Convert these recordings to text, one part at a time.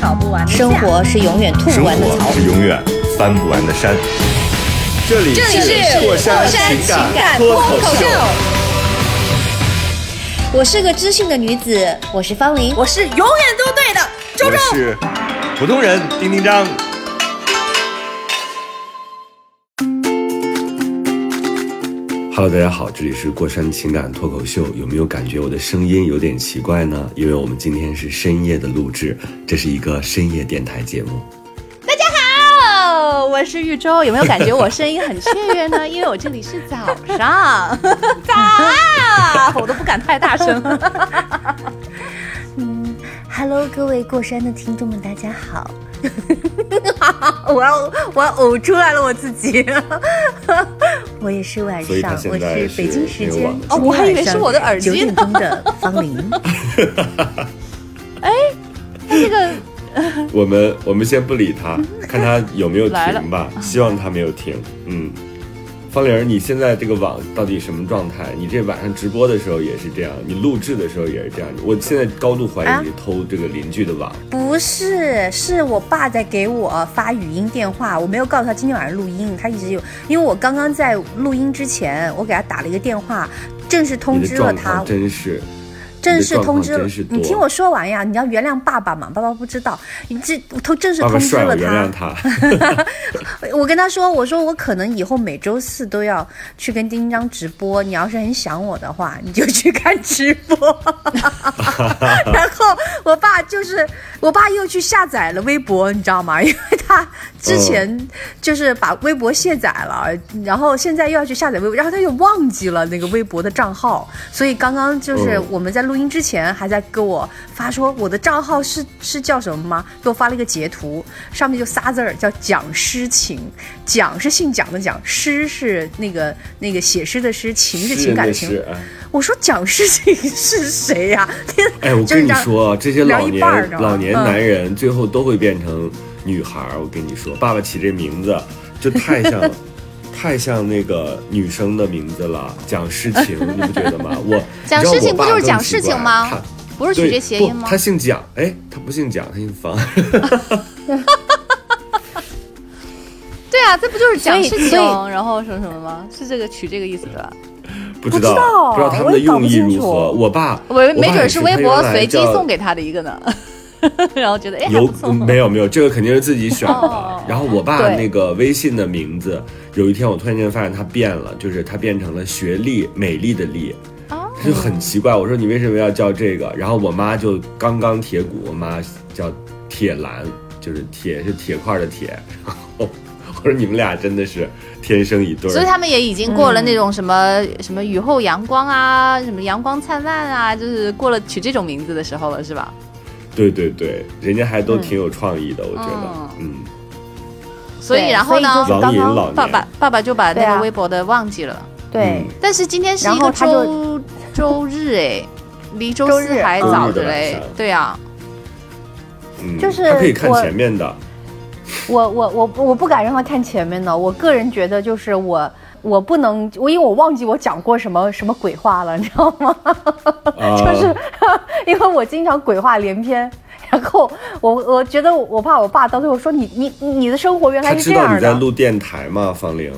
吵不完的架生活是永远吐不完的槽活。是永远翻不完的山。这里这里是过山情感脱口秀，我是个知性的女子，我是方玲。我是永远都对的，周我周。是普通人丁丁张。Hello，大家好，这里是过山情感脱口秀。有没有感觉我的声音有点奇怪呢？因为我们今天是深夜的录制，这是一个深夜电台节目。大家好，我是玉州。有没有感觉我声音很雀跃呢？因为我这里是早上，早啊！我都不敢太大声。Hello，各位过山的听众们，大家好。我要我要呕出来了我自己。我也是晚所以他上，我现在是北京时间哦我还以为是我的耳机呢九点钟的方玲。这个我们我们先不理他，看他有没有停吧。希望他没有停。嗯，方玲儿，你现在这个网到底什么状态？你这晚上直播的时候也是这样，你录制的时候也是这样。我现在高度怀啊疑你偷这个邻居的网。不是，是我爸在给我发语音电话，我没有告诉他今天晚上录音，他一直有，因为我刚刚在录音之前，我给他打了一个电话，正式通知了他真是，正式通知了你听我说完呀，你要原谅爸爸嘛，爸爸不知道，你这通正式通知了他，他。我跟他说，我说我可能以后每周四都要去跟丁章直播，你要是很想我的话，你就去看直播。然后我爸就是，我爸又去下载了微博，你知道吗？因为他之前就是把微博卸载了，然后现在又要去下载微博，然后他又忘记了那个微博的账号，所以刚刚就是嗯我们在录音之前还在给我发说我的账号是是叫什么吗？给我发了一个截图，上面就仨字儿叫蒋诗情，蒋是姓蒋的蒋，诗是那个那个写诗的诗，情是情感的情。我说蒋诗情是谁呀、天，哎，我跟你就是让说，这些老聊一半儿年老年嗯男人最后都会变成女孩儿。我跟你说，爸爸起这名字就太像。太像那个女生的名字了，讲事情，你不觉得吗？我讲事情不就是讲事情吗？不是取对这谐音吗，？他姓蒋，哎，他不姓蒋，他姓方。对啊，这不就是讲事情，然后什么什么吗？是这个取这个意思的吧？不知道，不知道他们的用意如何。我爸，我没准是微博随机送给他的一个呢，然后觉得哎有，没有没有，这个肯定是自己选的哦。然后我爸那个微信的名字，有一天我突然间发现他变了，就是他变成了学历，美丽的丽。就很奇怪，我说你为什么要叫这个？然后我妈就刚刚铁骨，我妈叫铁兰，就是铁是铁块的铁。然 后我说你们俩真的是天生一对。所以他们也已经过了那种什么、什么雨后阳光啊，什么阳光灿烂啊，就是过了取这种名字的时候了，是吧？对对对，人家还都挺有创意的，我觉得，嗯，所以然后呢所以，就是网刚刚瘾老年爸爸爸爸就把那个微博的忘记了。对。嗯但是今天是一个周周日哎，离周周日四还早着嘞。对啊，嗯，就是他可以看前面的，我我我我不敢让他看前面的，我个人觉得就是我我不能，我因为我忘记我讲过什么什么鬼话了，你知道吗？啊就是 因为我经常鬼话连篇，然后我我觉得我怕我爸到最后说你你你的生活原来是他知道这样的，你在录电台吗？方玲，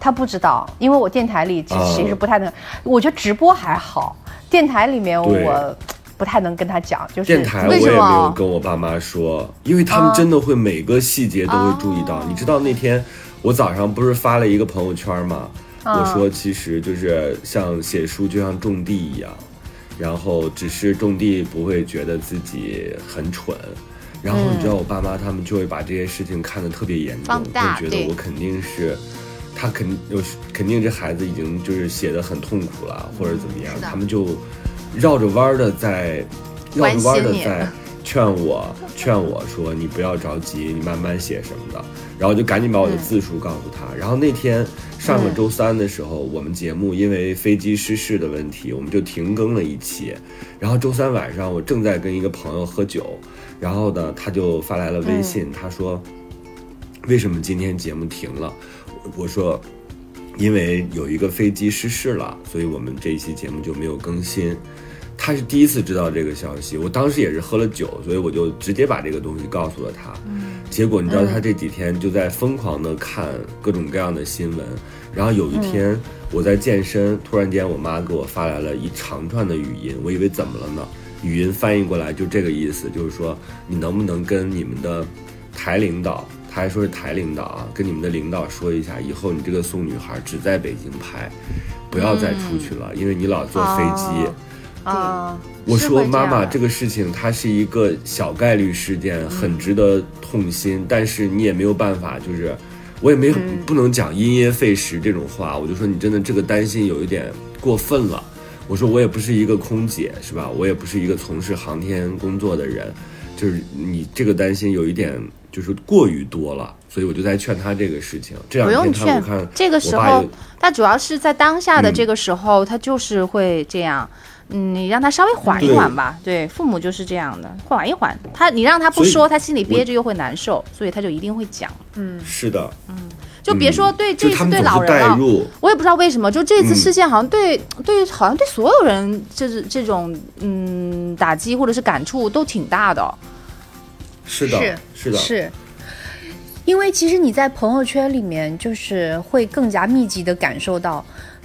他不知道，因为我电台里其实不太能，我觉得直播还好，电台里面我不太能跟他讲，就是电台我为什也没有么跟我爸妈说，因为他们啊真的会每个细节都会注意到。哦你知道那天我早上不是发了一个朋友圈吗？啊我说其实就是像写书就像种地一样，然后只是种地不会觉得自己很蠢。然后你知道我爸妈他们就会把这些事情看得特别严重，会觉得我肯定是。他肯有肯定这孩子已经就是写的很痛苦了，或者怎么样他们就绕着弯儿的在绕着弯儿的在劝我劝我说你不要着急，你慢慢写什么的，然后就赶紧把我的字数告诉他。然后那天上个周三的时候，我们节目因为飞机失事的问题，我们就停更了一期。然后周三晚上我正在跟一个朋友喝酒，然后呢他就发来了微信，他说为什么今天节目停了？我说。因为有一个飞机失事了，所以我们这一期节目就没有更新。他是第一次知道这个消息，我当时也是喝了酒，所以我就直接把这个东西告诉了他。结果你知道，他这几天就在疯狂的看各种各样的新闻。然后有一天我在健身，突然间我妈给我发来了一长串的语音，我以为怎么了呢？语音翻译过来就这个意思，就是说你能不能跟你们的台领导。他还说是台领导啊，跟你们的领导说一下，以后你这个送女孩只在北京拍，不要再出去了，因为你老坐飞机。啊，我说妈妈，这个事情它是一个小概率事件，很值得痛心，但是你也没有办法，就是我也没有不能讲因噎废食这种话，我就说你真的这个担心有一点过分了。我说我也不是一个空姐，是吧？我也不是一个从事航天工作的人，就是你这个担心有一点。就是过于多了，所以我就在劝他这个事情。这两天他我看这个时候，他主要是在当下的这个时候，他就是会这样。嗯，你让他稍微缓一缓吧。对，父母就是这样的，缓一缓。他你让他不说，他心里憋着又会难受，所以他就一定会讲。嗯，是的。嗯，就别说对这次对老人了，我也不知道为什么，就这次事件好像对对，好像对所有人就是这种嗯打击或者是感触都挺大的。是的，是的，是，因为其实你在朋友圈里面，就是会更加密集的感受到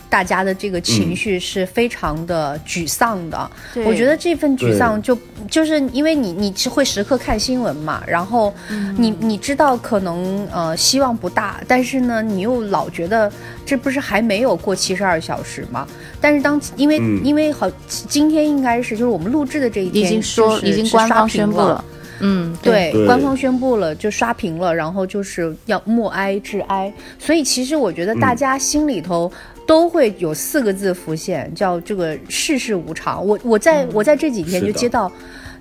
大家的这个情绪是非常的沮丧的。我觉得这份沮丧就就是因为你你是会时刻看新闻嘛，然后你你知道可能呃希望不大，但是呢你又老觉得这不是还没有过七十二小时吗？但是当因为因为好今天应该是就是我们录制的这一天已经说已经官方宣布了。嗯，对，官方宣布了，就刷屏了，然后就是要默哀致哀，所以其实我觉得大家心里头都会有四个字浮现，叫这个世事无常。我我在我在这几天就接到。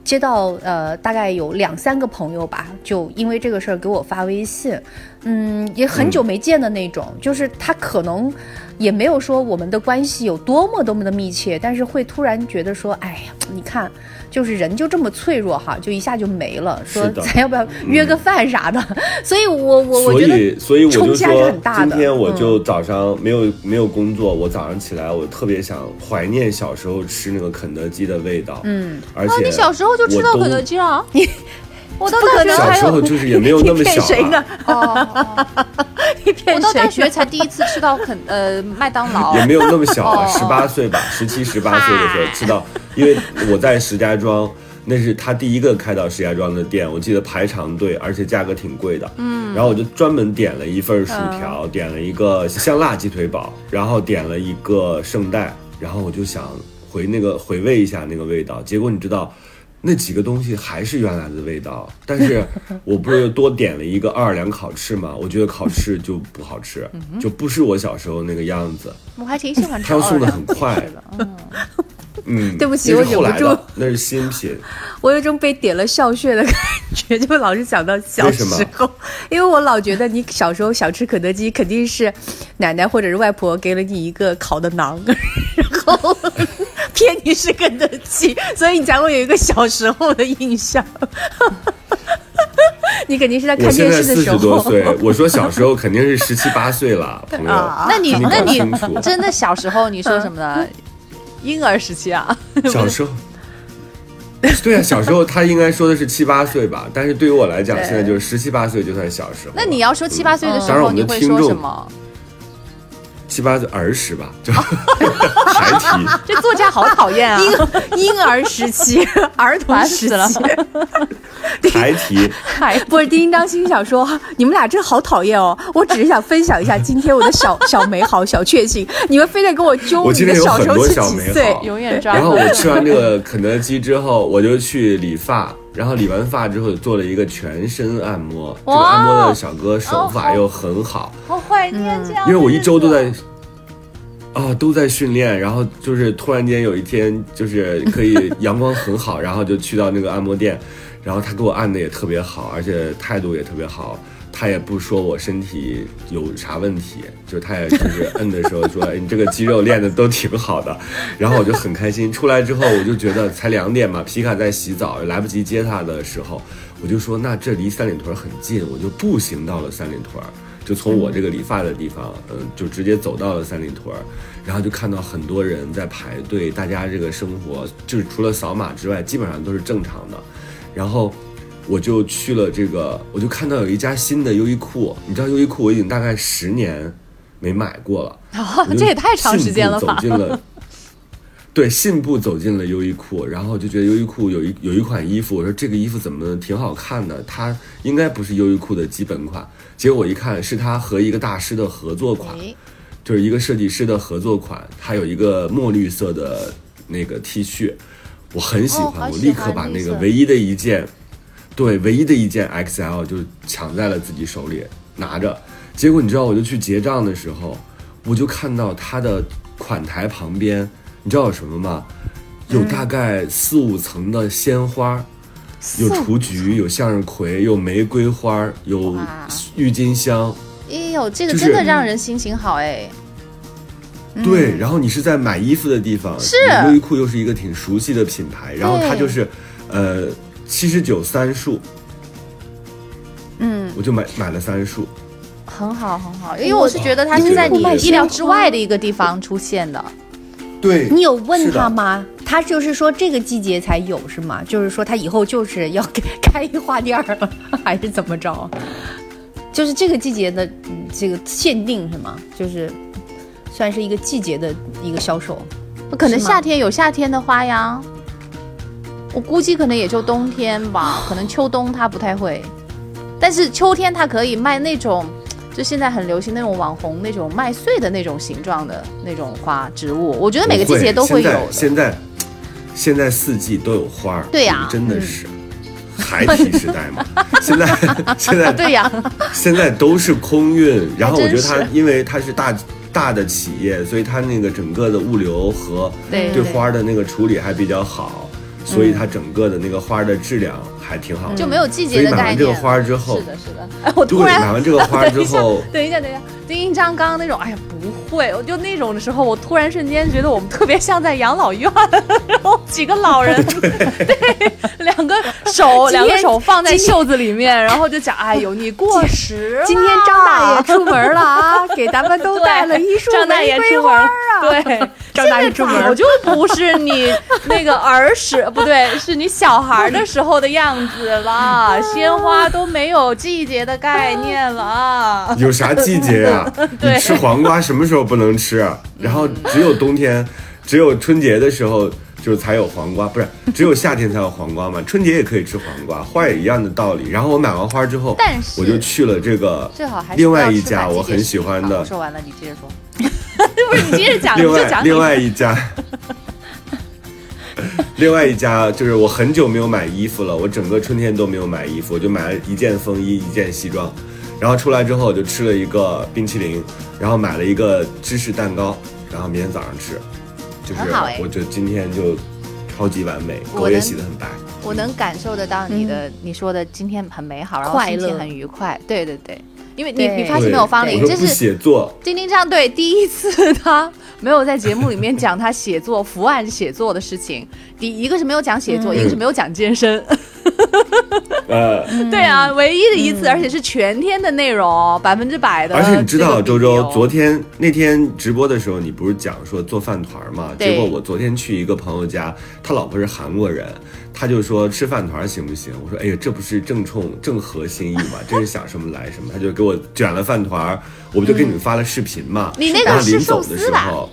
接到呃，大概有两三个朋友吧，就因为这个事儿给我发微信，嗯，也很久没见的那种，就是他可能也没有说我们的关系有多么多么的密切，但是会突然觉得说，哎呀，你看，就是人就这么脆弱哈，就一下就没了，说咱要不要约个饭啥的？所以我我我觉得，所以我就说，今天我就早上没有没有工作，我早上起来我特别想怀念小时候吃那个肯德基的味道，嗯，而且你小时候。就吃到肯德基了，你 我到大学小时候就是也没有 那么小呢？哦，我到大学才第一次吃到肯呃麦当劳，也没有那么小啊，十八岁吧，十七十八岁的时候吃到，因为我在石家庄，那是他第一个开到石家庄的店，我记得排长队，而且价格挺贵的，嗯，然后我就专门点了一份薯条，点了一个香辣鸡腿堡，然后点了一个圣代，然后我就想回那个回味一下那个味道，结果你知道。那几个东西还是原来的味道，但是 我不是多点了一个奥尔良烤翅吗？我觉得烤翅就不好吃，就不是我小时候那个样子。我还挺喜欢吃他要送的很快的，嗯，对不起，我忍不住，那是新品。我有种被点了笑穴的感觉，就老是想到小时候，因为我老觉得你小时候想吃肯德基，肯定是奶奶或者是外婆给了你一个烤的馕，然后。骗你是肯德基，所以你才会有一个小时候的印象。你肯定是在看电视的时候。我四十多岁，我说小时候肯定是十七八岁了，朋友。那你那你真的小时候你说什么呢？婴儿时期啊？小时候。对啊，小时候他应该说的是七八岁吧，但是对于我来讲，现在就是十七八岁就算小时候。那你要说七八岁的时候，你会说什么？七八岁儿时吧，就孩提。这作家好讨厌啊！婴婴儿时期、儿童时期，孩提。不是丁张心想说，你们俩真好讨厌哦！我只是想分享一下今天我的小小美好、小确幸，你们非得跟我揪。我今天有很多小美好，永远抓。然后我吃完这个肯德基之后，我就去理发。然后理完发之后做了一个全身按摩，这个按摩的小哥手法又很好，好怀念这样。因为我一周都在，啊，都在训练，然后就是突然间有一天就是可以阳光很好，然后就去到那个按摩店，然后他给我按的也特别好，而且态度也特别好。他也不说我身体有啥问题，就他也就是摁的时候说，哎，你这个肌肉练的都挺好的，然后我就很开心。出来之后我就觉得才两点嘛，皮卡在洗澡，来不及接他的时候，我就说那这离三里屯很近，我就步行到了三里屯，就从我这个理发的地方，嗯，就直接走到了三里屯，然后就看到很多人在排队，大家这个生活就是除了扫码之外，基本上都是正常的，然后。我就去了这个，我就看到有一家新的优衣库，你知道优衣库我已经大概十年没买过了，这也太长时间了吧？走进了，对，信步走进了优衣库，然后就觉得优衣库有一有一款衣服，我说这个衣服怎么挺好看的，它应该不是优衣库的基本款，结果我一看是它和一个大师的合作款，就是一个设计师的合作款，它有一个墨绿色的那个 T 恤，我很喜欢，我立刻把那个唯一的一件。对，唯一的一件 XL 就抢在了自己手里拿着，结果你知道，我就去结账的时候，我就看到它的款台旁边，你知道有什么吗？有大概四五层的鲜花，有雏菊，有向日葵，有玫瑰花，有郁金香。哎呦，这个真的让人心情好哎。对，然后你是在买衣服的地方，是优衣库又是一个挺熟悉的品牌，然后它就是，呃。七十九三束，嗯，我就买买了三束，很好很好，因为我是觉得它是在你意料之外的一个地方出现的。对，你有问他吗？他就是说这个季节才有是吗？就是说他以后就是要开花店了，还是怎么着？就是这个季节的这个限定是吗？就是算是一个季节的一个销售，可能夏天有夏天的花呀。我估计可能也就冬天吧，可能秋冬它不太会，但是秋天它可以卖那种，就现在很流行那种网红那种麦穗的那种形状的那种花植物。我觉得每个季节都会有。现在现在四季都有花儿对呀，真的是孩提时代嘛。现在现在 对呀，现在都是空运。然后我觉得它因为它是大大的企业，所以它那个整个的物流和对花的那个处理还比较好。所以它整个的那个花的质量还挺好，就没有季节的概念。买完这个花之后，是的，是的。哎，我突然买完这个花之后，等一下，等一下，丁一章刚刚那种，哎呀，不会，我就那种的时候，我突然瞬间觉得我们特别像在养老院，然后几个老人，对，两个手，两个手放在袖子里面，然后就讲，哎呦，你过时了。今天张大爷出门了啊，给咱们都带了一束玫瑰花啊。对，张大爷出门，我就不是你那个儿时。不对，是你小孩的时候的样子了。鲜花都没有季节的概念了。有啥季节啊？你吃黄瓜什么时候不能吃？然后只有冬天，只有春节的时候就才有黄瓜，不是只有夏天才有黄瓜嘛？春节也可以吃黄瓜，花也一样的道理。然后我买完花之后，我就去了这个另外一家我很喜欢的。说完了，你接着说。不是你接着讲，另外另外一家。另外一家就是我很久没有买衣服了，我整个春天都没有买衣服，我就买了一件风衣，一件西装，然后出来之后我就吃了一个冰淇淋，然后买了一个芝士蛋糕，然后明天早上吃，就是我就今天就超级完美，狗也洗得很白。我能感受得到你的你说的今天很美好，然后心情很愉快。对对对，因为你你发现没有，方玲，这是写作，丁丁样对第一次他。没有在节目里面讲他写作、伏案写作的事情。第一个是没有讲写作，一个是没有讲健身。呃，对啊，唯一的一次，而且是全天的内容，百分之百的。而且你知道，周周昨天那天直播的时候，你不是讲说做饭团嘛？结果我昨天去一个朋友家，他老婆是韩国人。他就说吃饭团行不行？我说哎呀，这不是正冲正合心意嘛？这是想什么来什么。他就给我卷了饭团，我不就给你们发了视频嘛。你那个是寿司候，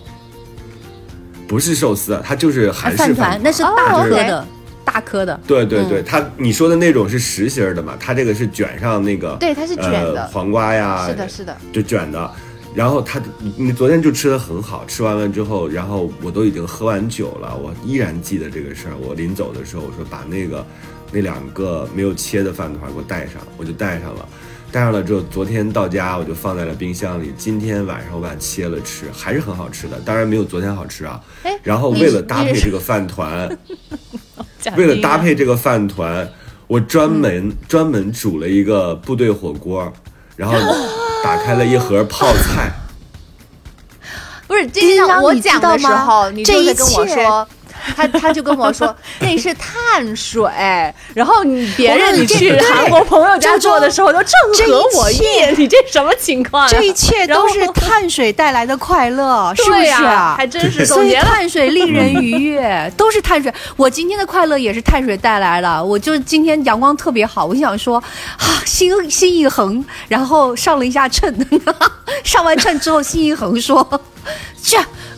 不是寿司，它就是韩式饭团，那是大颗的，大颗的。对对对，它你说的那种是实心的嘛？它这个是卷上那个，对，它是卷的黄瓜呀，是的，是的，就卷的。然后他，你昨天就吃的很好，吃完了之后，然后我都已经喝完酒了，我依然记得这个事儿。我临走的时候，我说把那个那两个没有切的饭团给我带上，我就带上了。带上了之后，昨天到家我就放在了冰箱里。今天晚上我把它切了吃，还是很好吃的，当然没有昨天好吃啊。然后为了搭配这个饭团，为了搭配这个饭团，我专门专门煮了一个部队火锅，然后打开了一盒泡菜。不是，今天我讲的时候，你这一就在跟我说。他他就跟我说那是碳水，然后你别人去你去韩国朋友家做的时候都正合我意切，你这什么情况呀？这一切都是碳水带来的快乐，是不是啊？还真是所以。碳水令人愉悦，都是碳水。我今天的快乐也是碳水带来的。我就今天阳光特别好，我就想说，啊，心心一横，然后上了一下秤，上完秤之后，心一横说，去。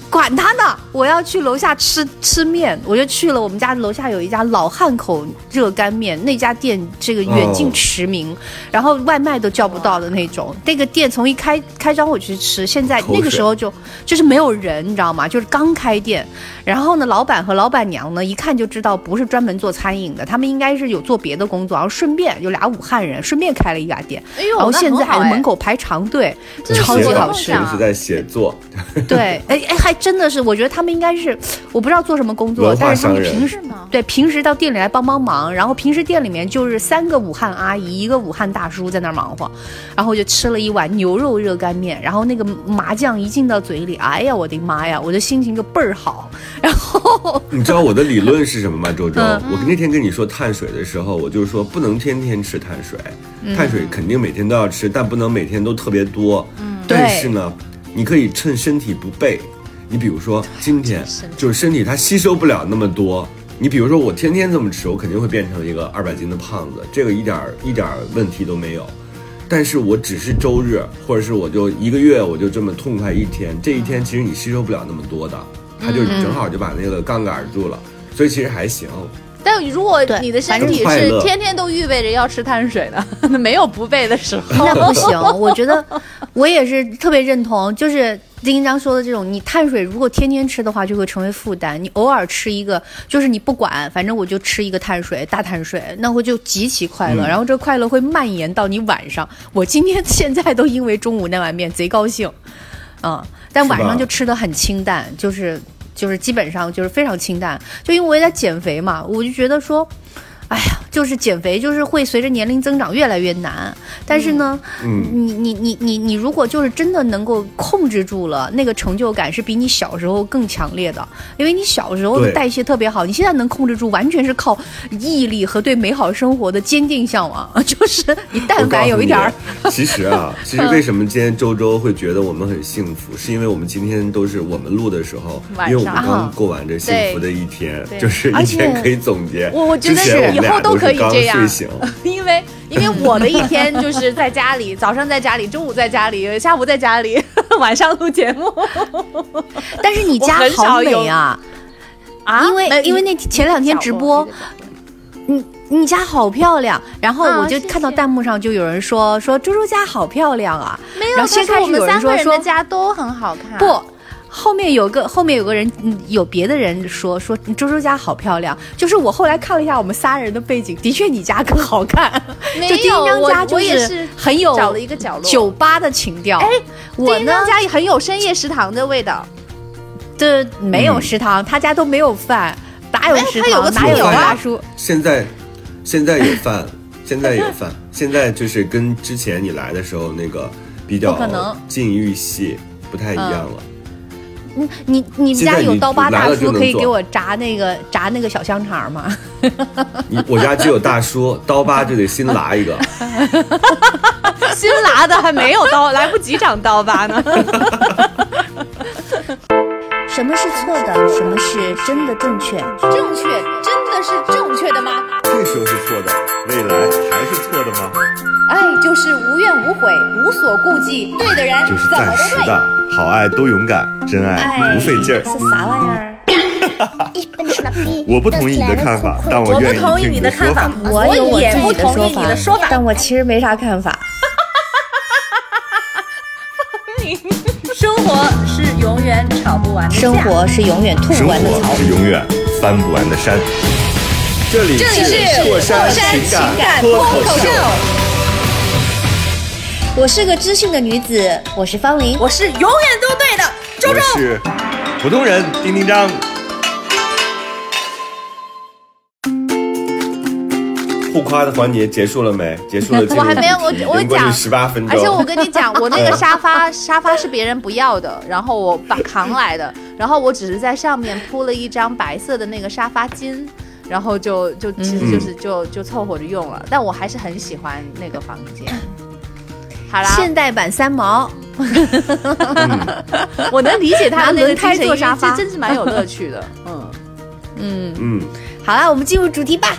管他呢！我要去楼下吃吃面，我就去了我们家楼下有一家老汉口热干面，那家店这个远近哦驰名，然后外卖都叫不到的那种。那个店从一开开张我去吃，现在那个时候就就是没有人，你知道吗？就是刚开店，然后呢，老板和老板娘呢一看就知道不是专门做餐饮的，他们应该是有做别的工作，然后顺便有俩武汉人顺便开了一家店，哎呦，那然后现在很好哎门口排长队，超级好吃梦想。是在写作，对，哎哎，还真的是，我觉得他们应该是，我不知道做什么工作但是他们平时？对平时到店里来帮帮忙，然后平时店里面就是三个武汉阿姨，一个武汉大叔在那儿忙活，然后我就吃了一碗牛肉热干面，然后那个麻酱一进到嘴里，哎呀，我的妈呀，我的心情就倍儿好，然后你知道我的理论是什么吗？周周，嗯我那天跟你说碳水的时候，我就是说不能天天吃碳水，嗯碳水肯定每天都要吃，但不能每天都特别多。嗯，但是呢，你可以趁身体不备，你比如说今天就是身体它吸收不了那么多。你比如说我天天这么吃，我肯定会变成一个二百斤的胖子，这个一点儿一点儿问题都没有。但是我只是周日，或者是我就一个月，我就这么痛快一天，这一天其实你吸收不了那么多的，它就正好就把那个杠杆住了，所以其实还行。但如果你的身体是天天都预备着要吃碳水的，那没有不备的时候。那不行，我觉得我也是特别认同，就是丁一章说的这种，你碳水如果天天吃的话，就会成为负担。你偶尔吃一个，就是你不管，反正我就吃一个碳水，大碳水，那会就极其快乐，嗯然后这快乐会蔓延到你晚上。我今天 现在都因为中午那碗面贼高兴，嗯，但晚上就吃的很清淡，就是就是基本上就是非常清淡，就因为我也在减肥嘛，我就觉得说。哎呀，就是减肥，就是会随着年龄增长越来越难。但是呢，嗯，你你你你你如果就是真的能够控制住了，那个成就感是比你小时候更强烈的，因为你小时候的代谢特别好，你现在能控制住，完全是靠毅力和对美好生活的坚定向往。就是你但凡有一点儿，其实啊，其实为什么今天周周会觉得我们很幸福，是因为我们今天都是我们录的时候，因为我们刚过完这幸福的一天，就是一天可以总结。我我觉得之前我们以后都可以这样，因为因为我的一天就是在家里，早上在家里，中午在家里，下午在家里，晚上录节目 但是你家好有美啊！啊因为因为那前两天直播，你你家好漂亮，然后啊我就看到弹幕上就有人说说猪猪家好漂亮啊，没有，然后先开始他说我们有人说说三个人的家都很好看，不。后面有个后面有个人，嗯有别的人说说周周家好漂亮，就是我后来看了一下我们仨人的背景，的确你家更好看，没就丁有我章家就我也是很有找了一个角落酒吧的情调。哎，我呢家也很有深夜食堂的味道，这没有嗯食堂，他家都没有饭，哪有哎食他有个堂？哪有啊大叔？现在现在有饭，现在有饭，现在就是跟之前你来的时候那个比较可能禁欲系不太一样了。嗯，你你们家有刀疤大叔可以给我炸那个炸那个小香肠吗？你我家只有大叔，刀疤就得新拉一个。新拉的还没有刀，来不及长刀疤呢。什么是错的？什么是真的正确？正确真的是正确的吗？这时候是错的，未来还是错的吗？爱就是无怨无悔，无所顾忌，对的人就是。暂时的，好爱都勇敢，真爱不费劲儿。是啥玩意儿？我不同意你的看法，但我愿意听你的说法。我也不同意你的说法但我其实没啥看法。生活是永远吵不完的架生活是永远吐不完的槽活。是永远翻不完的山。这里是破山情感脱口秀。我是个知性的女子，我是方玲。我是永远都对的。周周，我是普通人丁丁张。互夸的环节结束了没？结束了。我还没有，我我讲十八分钟。而且我跟你讲，我那个沙发沙发是别人不要的，然后我把扛来的，然后我只是在上面铺了一张白色的那个沙发巾，然后就就其实就是就就凑合着用了。但我还是很喜欢那个房间。好啦，现代版三毛，我能理解他的那个开坐沙发，真是蛮有乐趣的。嗯嗯嗯，好啦，我们进入主题吧。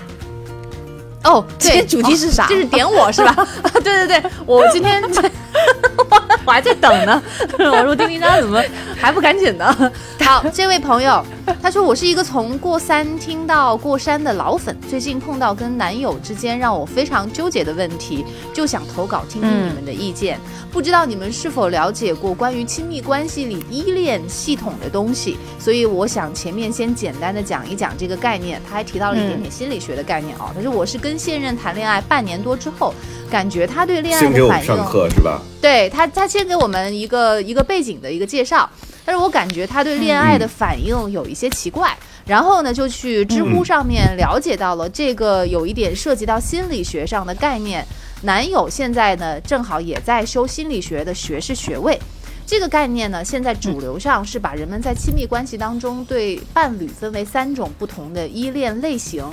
哦，今天主题是啥？就是点我是吧？对对对，我今天 我还在等呢。我说丁丁张怎么还不赶紧呢？好，这位朋友，他说我是一个从过三听到过山的老粉，最近碰到跟男友之间让我非常纠结的问题，就想投稿听听你们的意见。不知道你们是否了解过关于亲密关系里依恋系统的东西？所以我想前面先简单的讲一讲这个概念。他还提到了一点点心理学的概念哦。他说我是跟现任谈恋爱半年多之后，感觉他对恋爱的反应，上课是吧？对他，他先给我们一个一个背景的一个介绍。但是我感觉他对恋爱的反应有一些奇怪，然后呢，就去知乎上面了解到了这个有一点涉及到心理学上的概念。男友现在呢，正好也在修心理学的学士学位。这个概念呢，现在主流上是把人们在亲密关系当中对伴侣分为三种不同的依恋类型：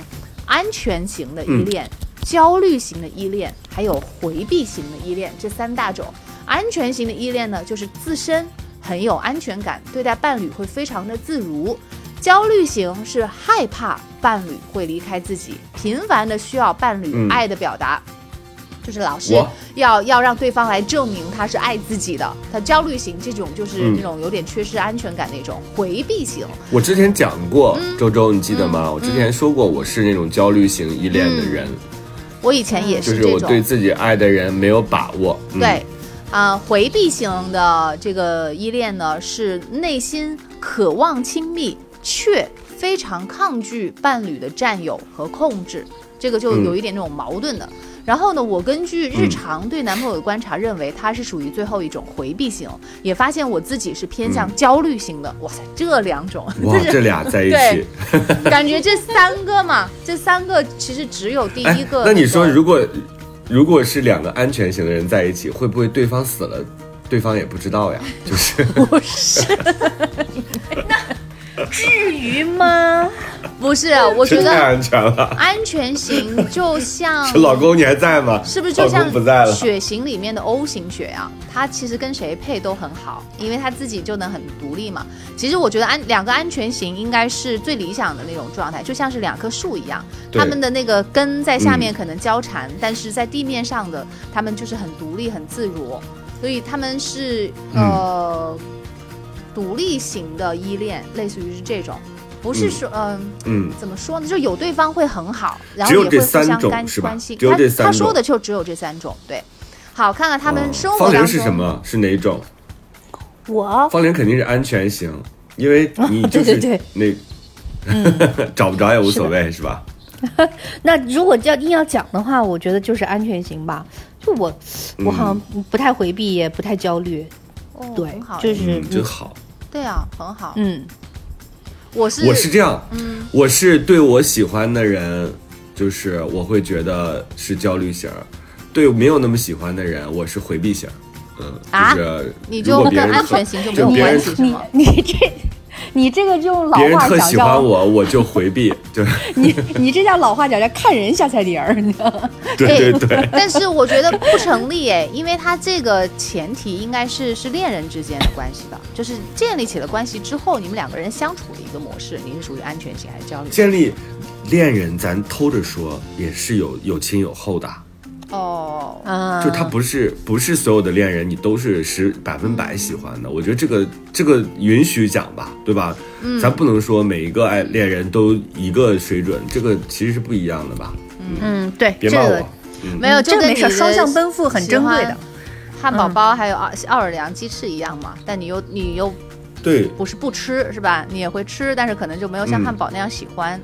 安全型的依恋、焦虑型的依恋，还有回避型的依恋这三大种。安全型的依恋呢，就是自身。很有安全感，对待伴侣会非常的自如。焦虑型是害怕伴侣会离开自己，频繁的需要伴侣爱的表达，就是老是要要让对方来证明他是爱自己的。他焦虑型这种就是那种有点缺失安全感那种回避型。我之前讲过，周周你记得吗？我之前说过我是那种焦虑型依恋的人。我以前也是就是我对自己爱的人没有把握。对。啊，回避型的这个依恋呢，是内心渴望亲密，却非常抗拒伴侣的占有和控制，这个就有一点那种矛盾的。然后呢，我根据日常对男朋友的观察，认为他是属于最后一种回避型，也发现我自己是偏向焦虑型的。哇塞，这两种，哇，这俩在一起，感觉这三个嘛，这三个其实只有第一个。那你说如果？如果是两个安全型的人在一起，会不会对方死了，对方也不知道呀？就是 不是？那至于吗？不是，我觉得太安全了。安全型 就像老公，你还在吗？是不是就像血型里面的 O 型血啊？他其实跟谁配都很好，因为他自己就能很独立嘛。其实我觉得安两个安全型应该是最理想的那种状态，就像是两棵树一样，他们的那个根在下面可能交缠，但是在地面上的他们就是很独立、很自如，所以他们是呃独立型的依恋，类似于是这种。不是说，嗯嗯，怎么说呢？就有对方会很好，然后也会互相干关心。他他说的就只有这三种，对。好，看看他们生活方玲是什么？是哪种？我方玲肯定是安全型，因为 你就是那 找不着也无所谓，是吧？那如果要硬要讲的话，我觉得就是安全型吧。就我，我好像不太回避，也不太焦虑。对，就是真好。对啊，很好。嗯。我是我是这样，我是对我喜欢的人，就是我会觉得是焦虑型对没有那么喜欢的人，我是回避型嗯，就是你就跟安全型就没有关系是吗？你这。你这个用老话讲叫，别人特喜欢我，我就回避。对，你你这叫老话讲叫看人下菜碟儿，你知道吗？对对对。但是我觉得不成立哎，因为他这个前提应该是是恋人之间的关系吧，就是建立起了关系之后，你们两个人相处的一个模式，你是属于安全型还是焦虑？建立恋人，咱偷着说也是有有亲有厚的。哦，就他不是不是所有的恋人你都是十百分百喜欢的，我觉得这个这个允许讲吧，对吧？嗯，咱不能说每一个爱恋人都一个水准，这个其实是不一样的吧？嗯，对，别骂我，没有，这个没事，双向奔赴很珍贵的，汉堡包还有奥奥尔良鸡翅一样嘛，但你又你又对，不是不吃是吧？你也会吃，但是可能就没有像汉堡那样喜欢。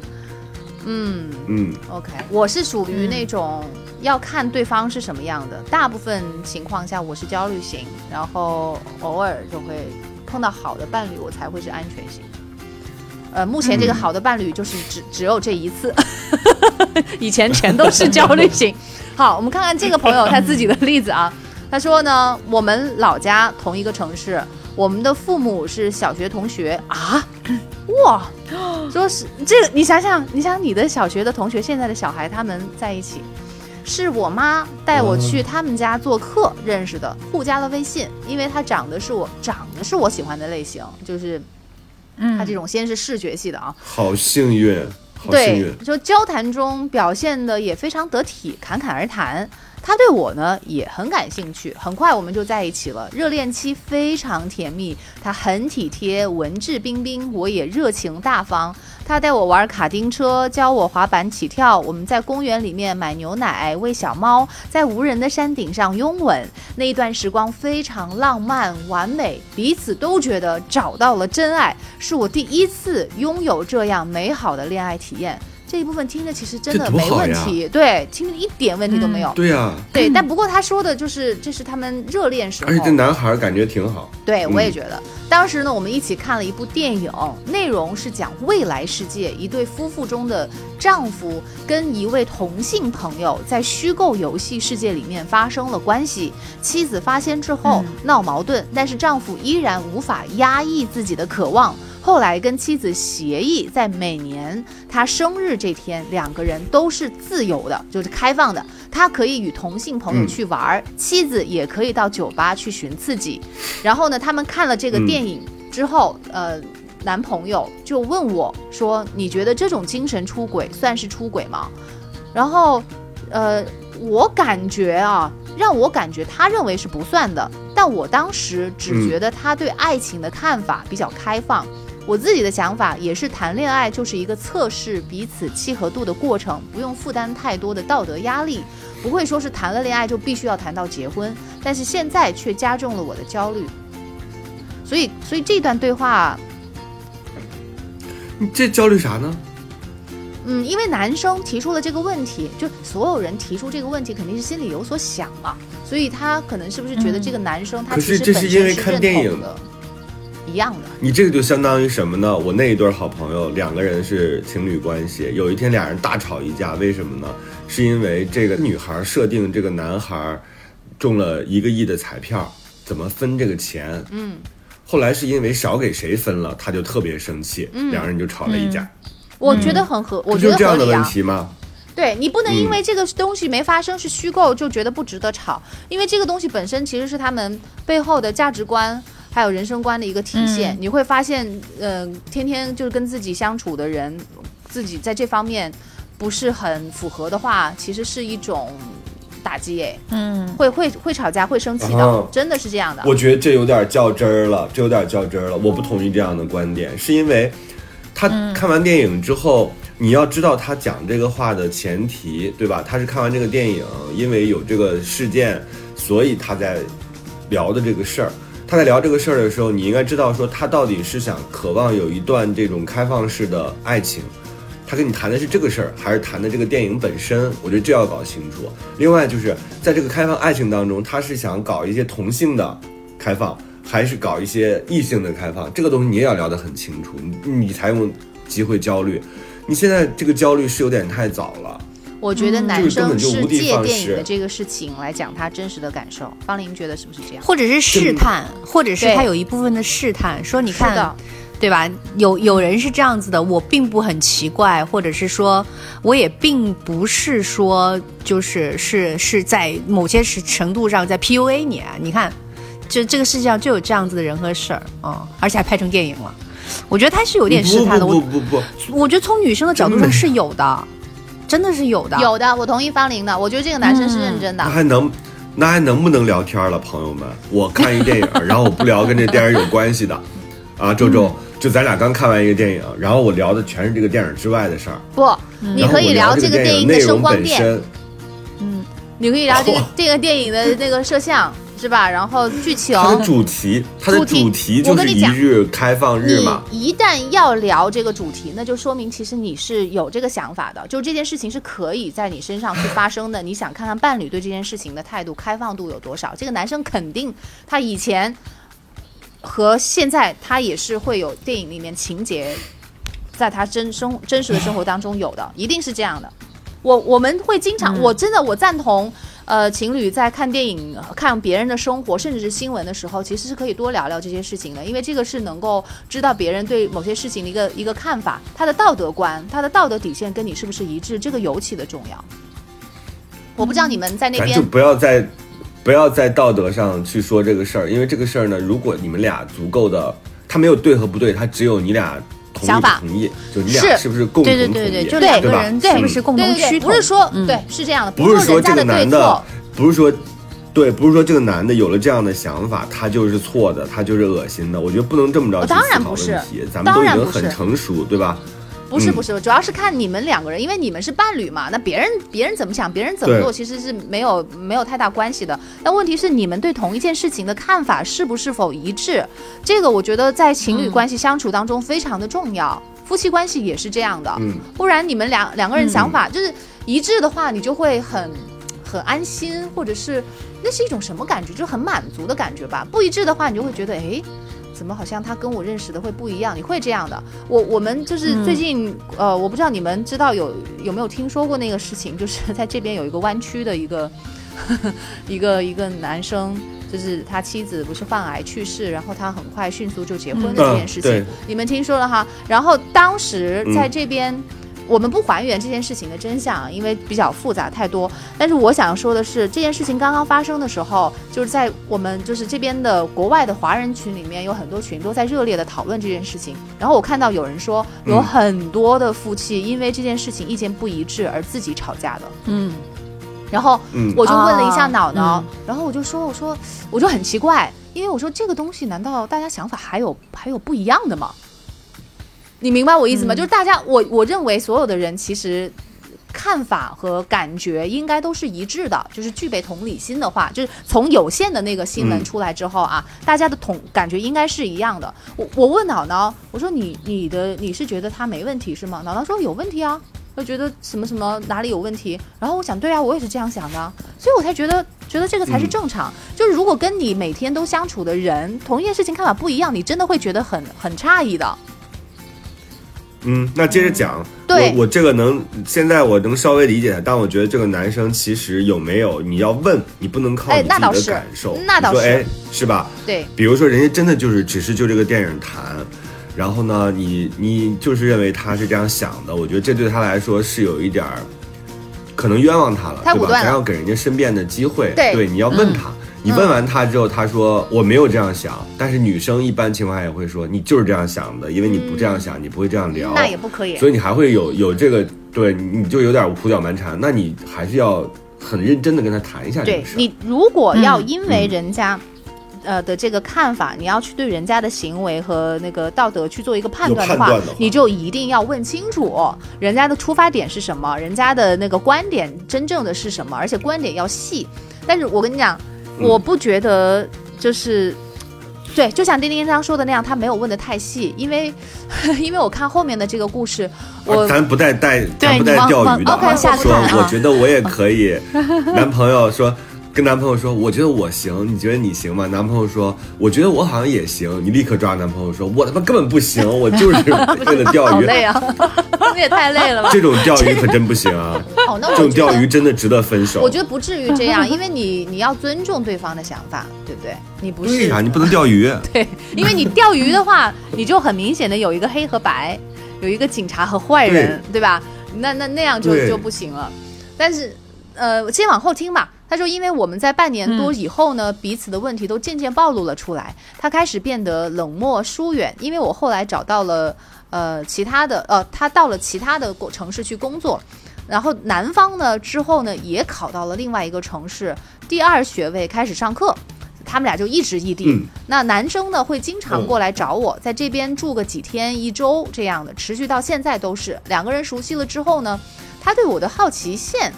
嗯。嗯，OK，我是属于那种。要看对方是什么样的，大部分情况下我是焦虑型，然后偶尔就会碰到好的伴侣，我才会是安全型。呃，目前这个好的伴侣就是只只有这一次，以前全都是焦虑型。好，我们看看这个朋友他自己的例子啊。他说呢，我们老家同一个城市，我们的父母是小学同学啊。哇，说是这个，你想想，你想你的小学的同学，现在的小孩他们在一起，是我妈带我去他们家做客认识的，互加了微信，因为他长得是我长得是我喜欢的类型，就是。嗯他这种先是视觉系的啊，好幸运，好幸运。就交谈中表现的也非常得体，侃侃而谈。他对我呢也很感兴趣，很快我们就在一起了，热恋期非常甜蜜。他很体贴，文质彬彬，我也热情大方。他带我玩卡丁车，教我滑板起跳。我们在公园里面买牛奶喂小猫，在无人的山顶上拥吻。那一段时光非常浪漫完美，彼此都觉得找到了真爱。是我第一次拥有这样美好的恋爱体验。这一部分听着其实真的没问题，对，听着一点问题都没有。对呀，对，但不过他说的就是这是他们热恋时候，而且这男孩感觉挺好。对，我也觉得。当时呢，我们一起看了一部电影，内容是讲未来世界一对夫妇中的丈夫跟一位同性朋友在虚构游戏世界里面发生了关系，妻子发现之后闹矛盾，但是丈夫依然无法压抑自己的渴望。后来跟妻子协议，在每年他生日这天，两个人都是自由的，就是开放的。他可以与同性朋友去玩，妻子也可以到酒吧去寻刺激。然后呢，他们看了这个电影之后，呃，男朋友就问我说：“你觉得这种精神出轨算是出轨吗？”然后，呃，我感觉啊，让我感觉他认为是不算的，但我当时只觉得他对爱情的看法比较开放。我自己的想法也是，谈恋爱就是一个测试彼此契合度的过程，不用负担太多的道德压力，不会说是谈了恋爱就必须要谈到结婚。但是现在却加重了我的焦虑，所以，所以这段对话，你这焦虑啥呢？嗯，因为男生提出了这个问题，就所有人提出这个问题，肯定是心里有所想嘛，所以他可能是不是觉得这个男生他其实这是因为看电影的。一样的，你这个就相当于什么呢？我那一对好朋友，两个人是情侣关系，有一天俩人大吵一架，为什么呢？是因为这个女孩设定这个男孩中了一个亿的彩票，怎么分这个钱？嗯，后来是因为少给谁分了，他就特别生气，两人就吵了一架。我觉得很合，我觉得这样的问题吗？对你不能因为这个东西没发生是虚构就觉得不值得吵，因为这个东西本身其实是他们背后的价值观。还有人生观的一个体现，你会发现，呃，天天就是跟自己相处的人，自己在这方面不是很符合的话，其实是一种打击诶，嗯，会会会吵架，会生气的，真的是这样的。我觉得这有点较真儿了，这有点较真儿了。我不同意这样的观点，是因为他看完电影之后，你要知道他讲这个话的前提，对吧？他是看完这个电影，因为有这个事件，所以他在聊的这个事儿。他在聊这个事儿的时候，你应该知道说他到底是想渴望有一段这种开放式的爱情，他跟你谈的是这个事儿，还是谈的这个电影本身？我觉得这要搞清楚。另外就是在这个开放爱情当中，他是想搞一些同性的开放，还是搞一些异性的开放？这个东西你也要聊得很清楚，你才有机会焦虑。你现在这个焦虑是有点太早了。我觉得男生是借电影的这个事情来讲他真实的感受，方玲觉得是不是这样？或者是试探，或者是他有一部分的试探，说你看，对吧？有有人是这样子的，我并不很奇怪，或者是说我也并不是说就是是是在某些程程度上在 PUA 你啊。你看，就这个世界上就有这样子的人和事儿啊，而且还拍成电影了。我觉得他是有点试探的。不不不，我觉得从女生的角度上是有的。真的是有的，有的，我同意方玲的。我觉得这个男生是认真的。那还能，那还能不能聊天了，朋友们？我看一电影，然后我不聊跟这电影有关系的，啊，周周，就咱俩刚看完一个电影，然后我聊的全是这个电影之外的事儿。不，你可以聊这个电影的声光电。嗯，你可以聊这个 这个电影的那个摄像。是吧？然后剧情，它的主题，它的主题就是一日开放日嘛。一旦要聊这个主题，那就说明其实你是有这个想法的，就这件事情是可以在你身上去发生的。你想看看伴侣对这件事情的态度、开放度有多少？这个男生肯定他以前和现在他也是会有电影里面情节在他真生真实的生活当中有的，一定是这样的。我我们会经常，我真的我赞同。呃，情侣在看电影、看别人的生活，甚至是新闻的时候，其实是可以多聊聊这些事情的，因为这个是能够知道别人对某些事情的一个一个看法，他的道德观、他的道德底线跟你是不是一致，这个尤其的重要。我不知道你们在那边就不要在不要在道德上去说这个事儿，因为这个事儿呢，如果你们俩足够的，他没有对和不对，他只有你俩。想法同意，就你俩是不是共同同意？对对对对，就两个人是不是共同趋同？不是说对，是这样的，不是说这个男的，不是说对，不是说这个男的有了这样的想法，他就是错的，他就是恶心的。我觉得不能这么着去思考问题。咱们都已经很成熟，对吧？不是不是，主要是看你们两个人，因为你们是伴侣嘛。那别人别人怎么想，别人怎么做，其实是没有没有太大关系的。但问题是，你们对同一件事情的看法是不是否一致？这个我觉得在情侣关系相处当中非常的重要。夫妻关系也是这样的，不然你们两两个人想法就是一致的话，你就会很很安心，或者是那是一种什么感觉，就很满足的感觉吧。不一致的话，你就会觉得，哎，怎么好像他跟我认识的会不一样？你会这样的。我我们就是最近，呃，我不知道你们知道有有没有听说过那个事情，就是在这边有一个湾区的一个 一个一个男生。就是他妻子不是患癌去世，然后他很快迅速就结婚的这件事情，你们听说了哈？然后当时在这边，我们不还原这件事情的真相，因为比较复杂太多。但是我想说的是，这件事情刚刚发生的时候，就是在我们就是这边的国外的华人群里面，有很多群都在热烈的讨论这件事情。然后我看到有人说，有很多的夫妻因为这件事情意见不一致而自己吵架的。嗯。然后我就问了一下脑脑，然后我就说，我说，我就很奇怪，因为我说这个东西难道大家想法还有还有不一样的吗？你明白我意思吗？就是大家，我我认为所有的人其实看法和感觉应该都是一致的，就是具备同理心的话，就是从有限的那个新闻出来之后啊，大家的同感觉应该是一样的。我我问脑脑，我说你你的你是觉得他没问题是吗？脑脑说有问题啊。就觉得什么什么哪里有问题，然后我想，对啊，我也是这样想的，所以我才觉得觉得这个才是正常。就是如果跟你每天都相处的人，同一件事情看法不一样，你真的会觉得很很诧异的。嗯，那接着讲，我我这个能现在我能稍微理解他，但我觉得这个男生其实有没有你要问，你不能靠你自己的感受，那倒是，哎，是吧？对，比如说人家真的就是只是就这个电影谈。然后呢，你你就是认为他是这样想的，我觉得这对他来说是有一点儿，可能冤枉他了，对吧？咱要给人家申辩的机会，对，你要问他，你问完他之后，他说我没有这样想，但是女生一般情况下也会说你就是这样想的，因为你不这样想，你不会这样聊，那也不可以，所以你还会有有这个，对，你就有点胡搅蛮缠，那你还是要很认真的跟他谈一下这个事。你如果要因为人家。呃的这个看法，你要去对人家的行为和那个道德去做一个判断的话，你就一定要问清楚人家的出发点是什么，人家的那个观点真正的是什么，而且观点要细。但是我跟你讲，我不觉得就是，对，就像丁丁刚说的那样，他没有问的太细，因为 因为我看后面的这个故事，我咱不带带咱不带钓鱼的，说我觉得我也可以，男朋友说。跟男朋友说，我觉得我行，你觉得你行吗？男朋友说，我觉得我好像也行。你立刻抓男朋友说，我他妈根本不行，我就是 为了钓鱼。好累啊，你也太累了吧？这种钓鱼可真不行啊！哦，那这种钓鱼真的值得分手。我觉得不至于这样，因为你你要尊重对方的想法，对不对？你不是为啥你不能 钓鱼？对，因为你钓鱼的话，你就很明显的有一个黑和白，有一个警察和坏人，对吧？那那那样就就不行了。但是，呃，先往后听吧。他说：“因为我们在半年多以后呢，彼此的问题都渐渐暴露了出来。他开始变得冷漠疏远，因为我后来找到了呃其他的呃，他到了其他的城市去工作。然后男方呢之后呢也考到了另外一个城市第二学位开始上课，他们俩就一直异地。那男生呢会经常过来找我，在这边住个几天一周这样的，持续到现在都是两个人熟悉了之后呢，他对我的好奇线。”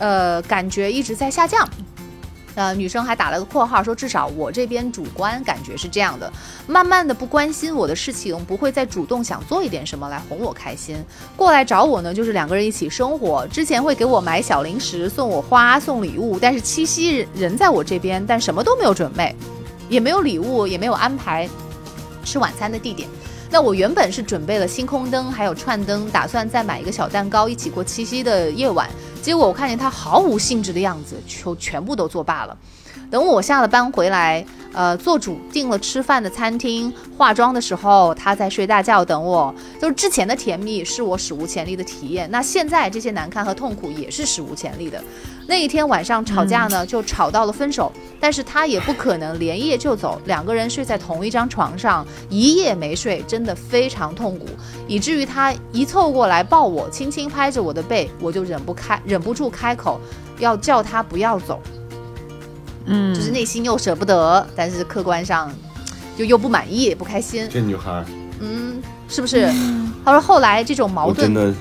呃，感觉一直在下降。呃，女生还打了个括号，说至少我这边主观感觉是这样的。慢慢的不关心我的事情，不会再主动想做一点什么来哄我开心。过来找我呢，就是两个人一起生活。之前会给我买小零食，送我花，送礼物。但是七夕人在我这边，但什么都没有准备，也没有礼物，也没有安排吃晚餐的地点。那我原本是准备了星空灯，还有串灯，打算再买一个小蛋糕，一起过七夕的夜晚。结果我看见他毫无兴致的样子，就全部都作罢了。等我下了班回来，呃，做主订了吃饭的餐厅，化妆的时候，他在睡大觉等我。就是之前的甜蜜是我史无前例的体验，那现在这些难堪和痛苦也是史无前例的。那一天晚上吵架呢，就吵到了分手，但是他也不可能连夜就走，两个人睡在同一张床上，一夜没睡，真的非常痛苦，以至于他一凑过来抱我，轻轻拍着我的背，我就忍不开，忍不住开口要叫他不要走。嗯，就是内心又舍不得，但是客观上就又不满意、不开心。这女孩，嗯，是不是？他说后来这种矛盾，真的，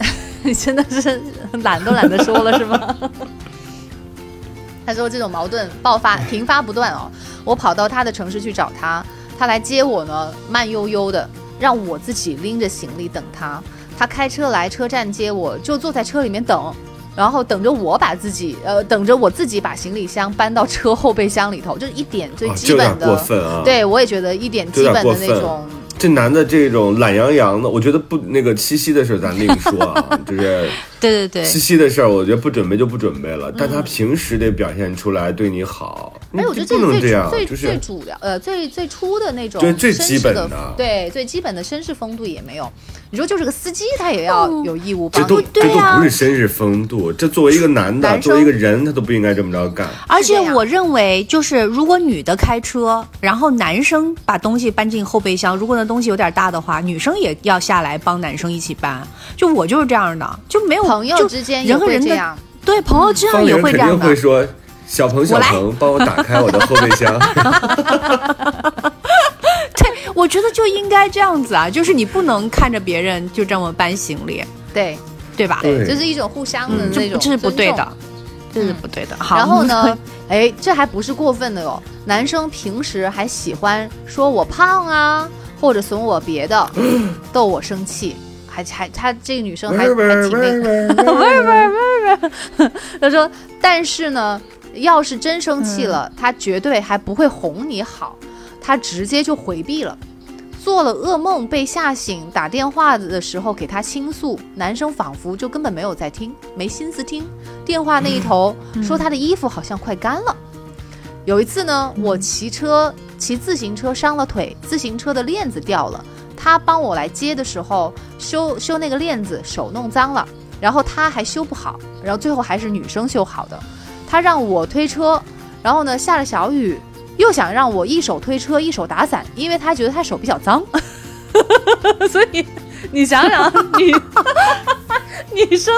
你真的是懒都懒得说了，是吗？他说这种矛盾爆发频发不断哦，我跑到他的城市去找他，他来接我呢，慢悠悠的，让我自己拎着行李等他。他开车来车站接我，就坐在车里面等。然后等着我把自己，呃，等着我自己把行李箱搬到车后备箱里头，就是一点最基本的。过分啊！对我也觉得一点基本的那种。这男的这种懒洋洋的，我觉得不那个七夕的事咱另说啊，就是。对对对，七夕的事儿，我觉得不准备就不准备了，但他平时得表现出来对你好。哎，我觉得这是最最最主要，呃，最最初的那种，对最基本的，对最基本的绅士风度也没有。你说就是个司机，他也要有义务帮。这都这都不是绅士风度，这作为一个男的，作为一个人，他都不应该这么着干。而且我认为，就是如果女的开车，然后男生把东西搬进后备箱，如果那东西有点大的话，女生也要下来帮男生一起搬。就我就是这样的，就没有朋友之间。人和人的对朋友这样也会这样的。肯定会说：“小鹏，小鹏，帮我打开我的后备箱。”对，我觉得就应该这样子啊，就是你不能看着别人就这么搬行李，对对吧？对，这是一种互相的那种，这是不对的，这是不对的。然后呢，哎，这还不是过分的哟。男生平时还喜欢说我胖啊，或者损我别的，逗我生气。还还他这个女生还还挺那个，不是不是不是不是，她 说，但是呢，要是真生气了，他绝对还不会哄你好，他直接就回避了。做了噩梦被吓醒，打电话的时候给他倾诉，男生仿佛就根本没有在听，没心思听。电话那一头说他的衣服好像快干了。有一次呢，我骑车骑自行车伤了腿，自行车的链子掉了。他帮我来接的时候，修修那个链子，手弄脏了，然后他还修不好，然后最后还是女生修好的。他让我推车，然后呢下了小雨，又想让我一手推车一手打伞，因为他觉得他手比较脏。所以你想想，女女生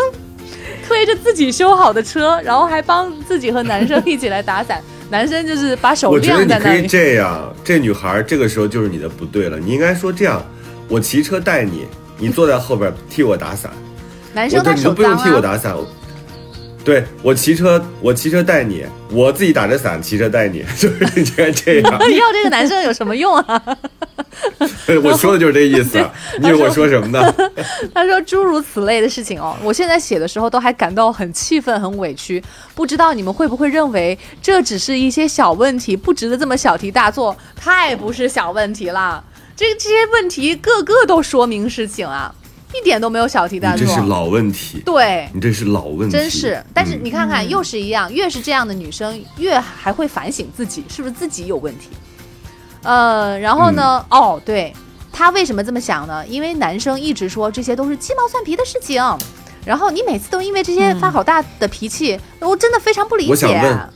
推着自己修好的车，然后还帮自己和男生一起来打伞。男生就是把手晾在那里。我觉得你可以这样，这女孩这个时候就是你的不对了。你应该说这样：我骑车带你，你坐在后边替我打伞。男生他手不用替我打伞。对我骑车，我骑车带你，我自己打着伞骑车带你，就是应该这样。要这个男生有什么用啊？我说的就是这意思，你以为我说什么呢？他说诸如此类的事情哦，我现在写的时候都还感到很气愤、很委屈。不知道你们会不会认为这只是一些小问题，不值得这么小题大做？太不是小问题了，这这些问题个个都说明事情啊，一点都没有小题大做。这是老问题，对你这是老问题，真是。但是你看看，又是一样，越是这样的女生，越还会反省自己是不是自己有问题。呃，然后呢？哦，对，他为什么这么想呢？因为男生一直说这些都是鸡毛蒜皮的事情，然后你每次都因为这些发好大的脾气，我真的非常不理解。我想问，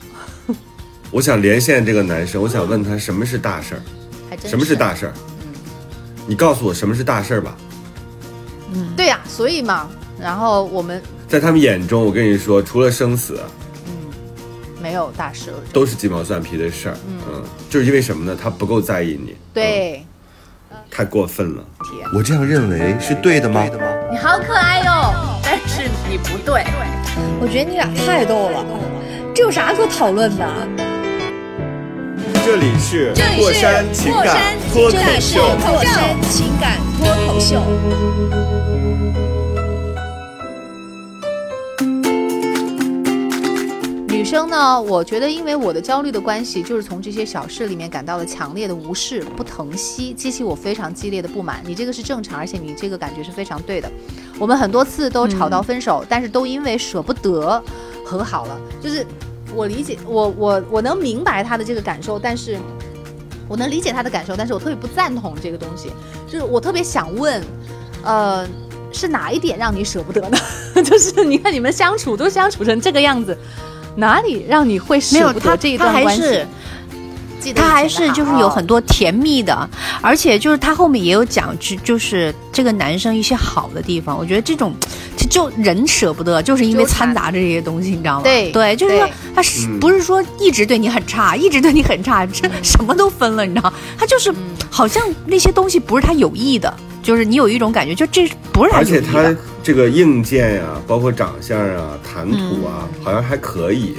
我想连线这个男生，我想问他什么是大事儿？什么是大事儿？嗯，你告诉我什么是大事儿吧。嗯，对呀，所以嘛，然后我们在他们眼中，我跟你说，除了生死。嗯没有大事，都是鸡毛蒜皮的事儿。嗯，就是因为什么呢？他不够在意你。对，太过分了。我这样认为是对的吗？你好可爱哟，但是你不对。我觉得你俩太逗了，这有啥可讨论的？这里是过山情感脱口秀。过山情感脱口秀。生呢，我觉得因为我的焦虑的关系，就是从这些小事里面感到了强烈的无视、不疼惜，激起我非常激烈的不满。你这个是正常，而且你这个感觉是非常对的。我们很多次都吵到分手，但是都因为舍不得和好了。就是我理解，我我我能明白他的这个感受，但是我能理解他的感受，但是我特别不赞同这个东西。就是我特别想问，呃。是哪一点让你舍不得呢？就是你看你们相处都相处成这个样子，哪里让你会舍不得这一段关系？他还是就是有很多甜蜜的，而且就是他后面也有讲，就就是这个男生一些好的地方。我觉得这种就人舍不得，就是因为掺杂着这些东西，你知道吗？对对，就是说他是不是说一直对你很差，一直对你很差，这什么都分了，你知道？他就是好像那些东西不是他有意的。就是你有一种感觉，就这不是他而且他这个硬件呀，包括长相啊、谈吐啊，好像还可以，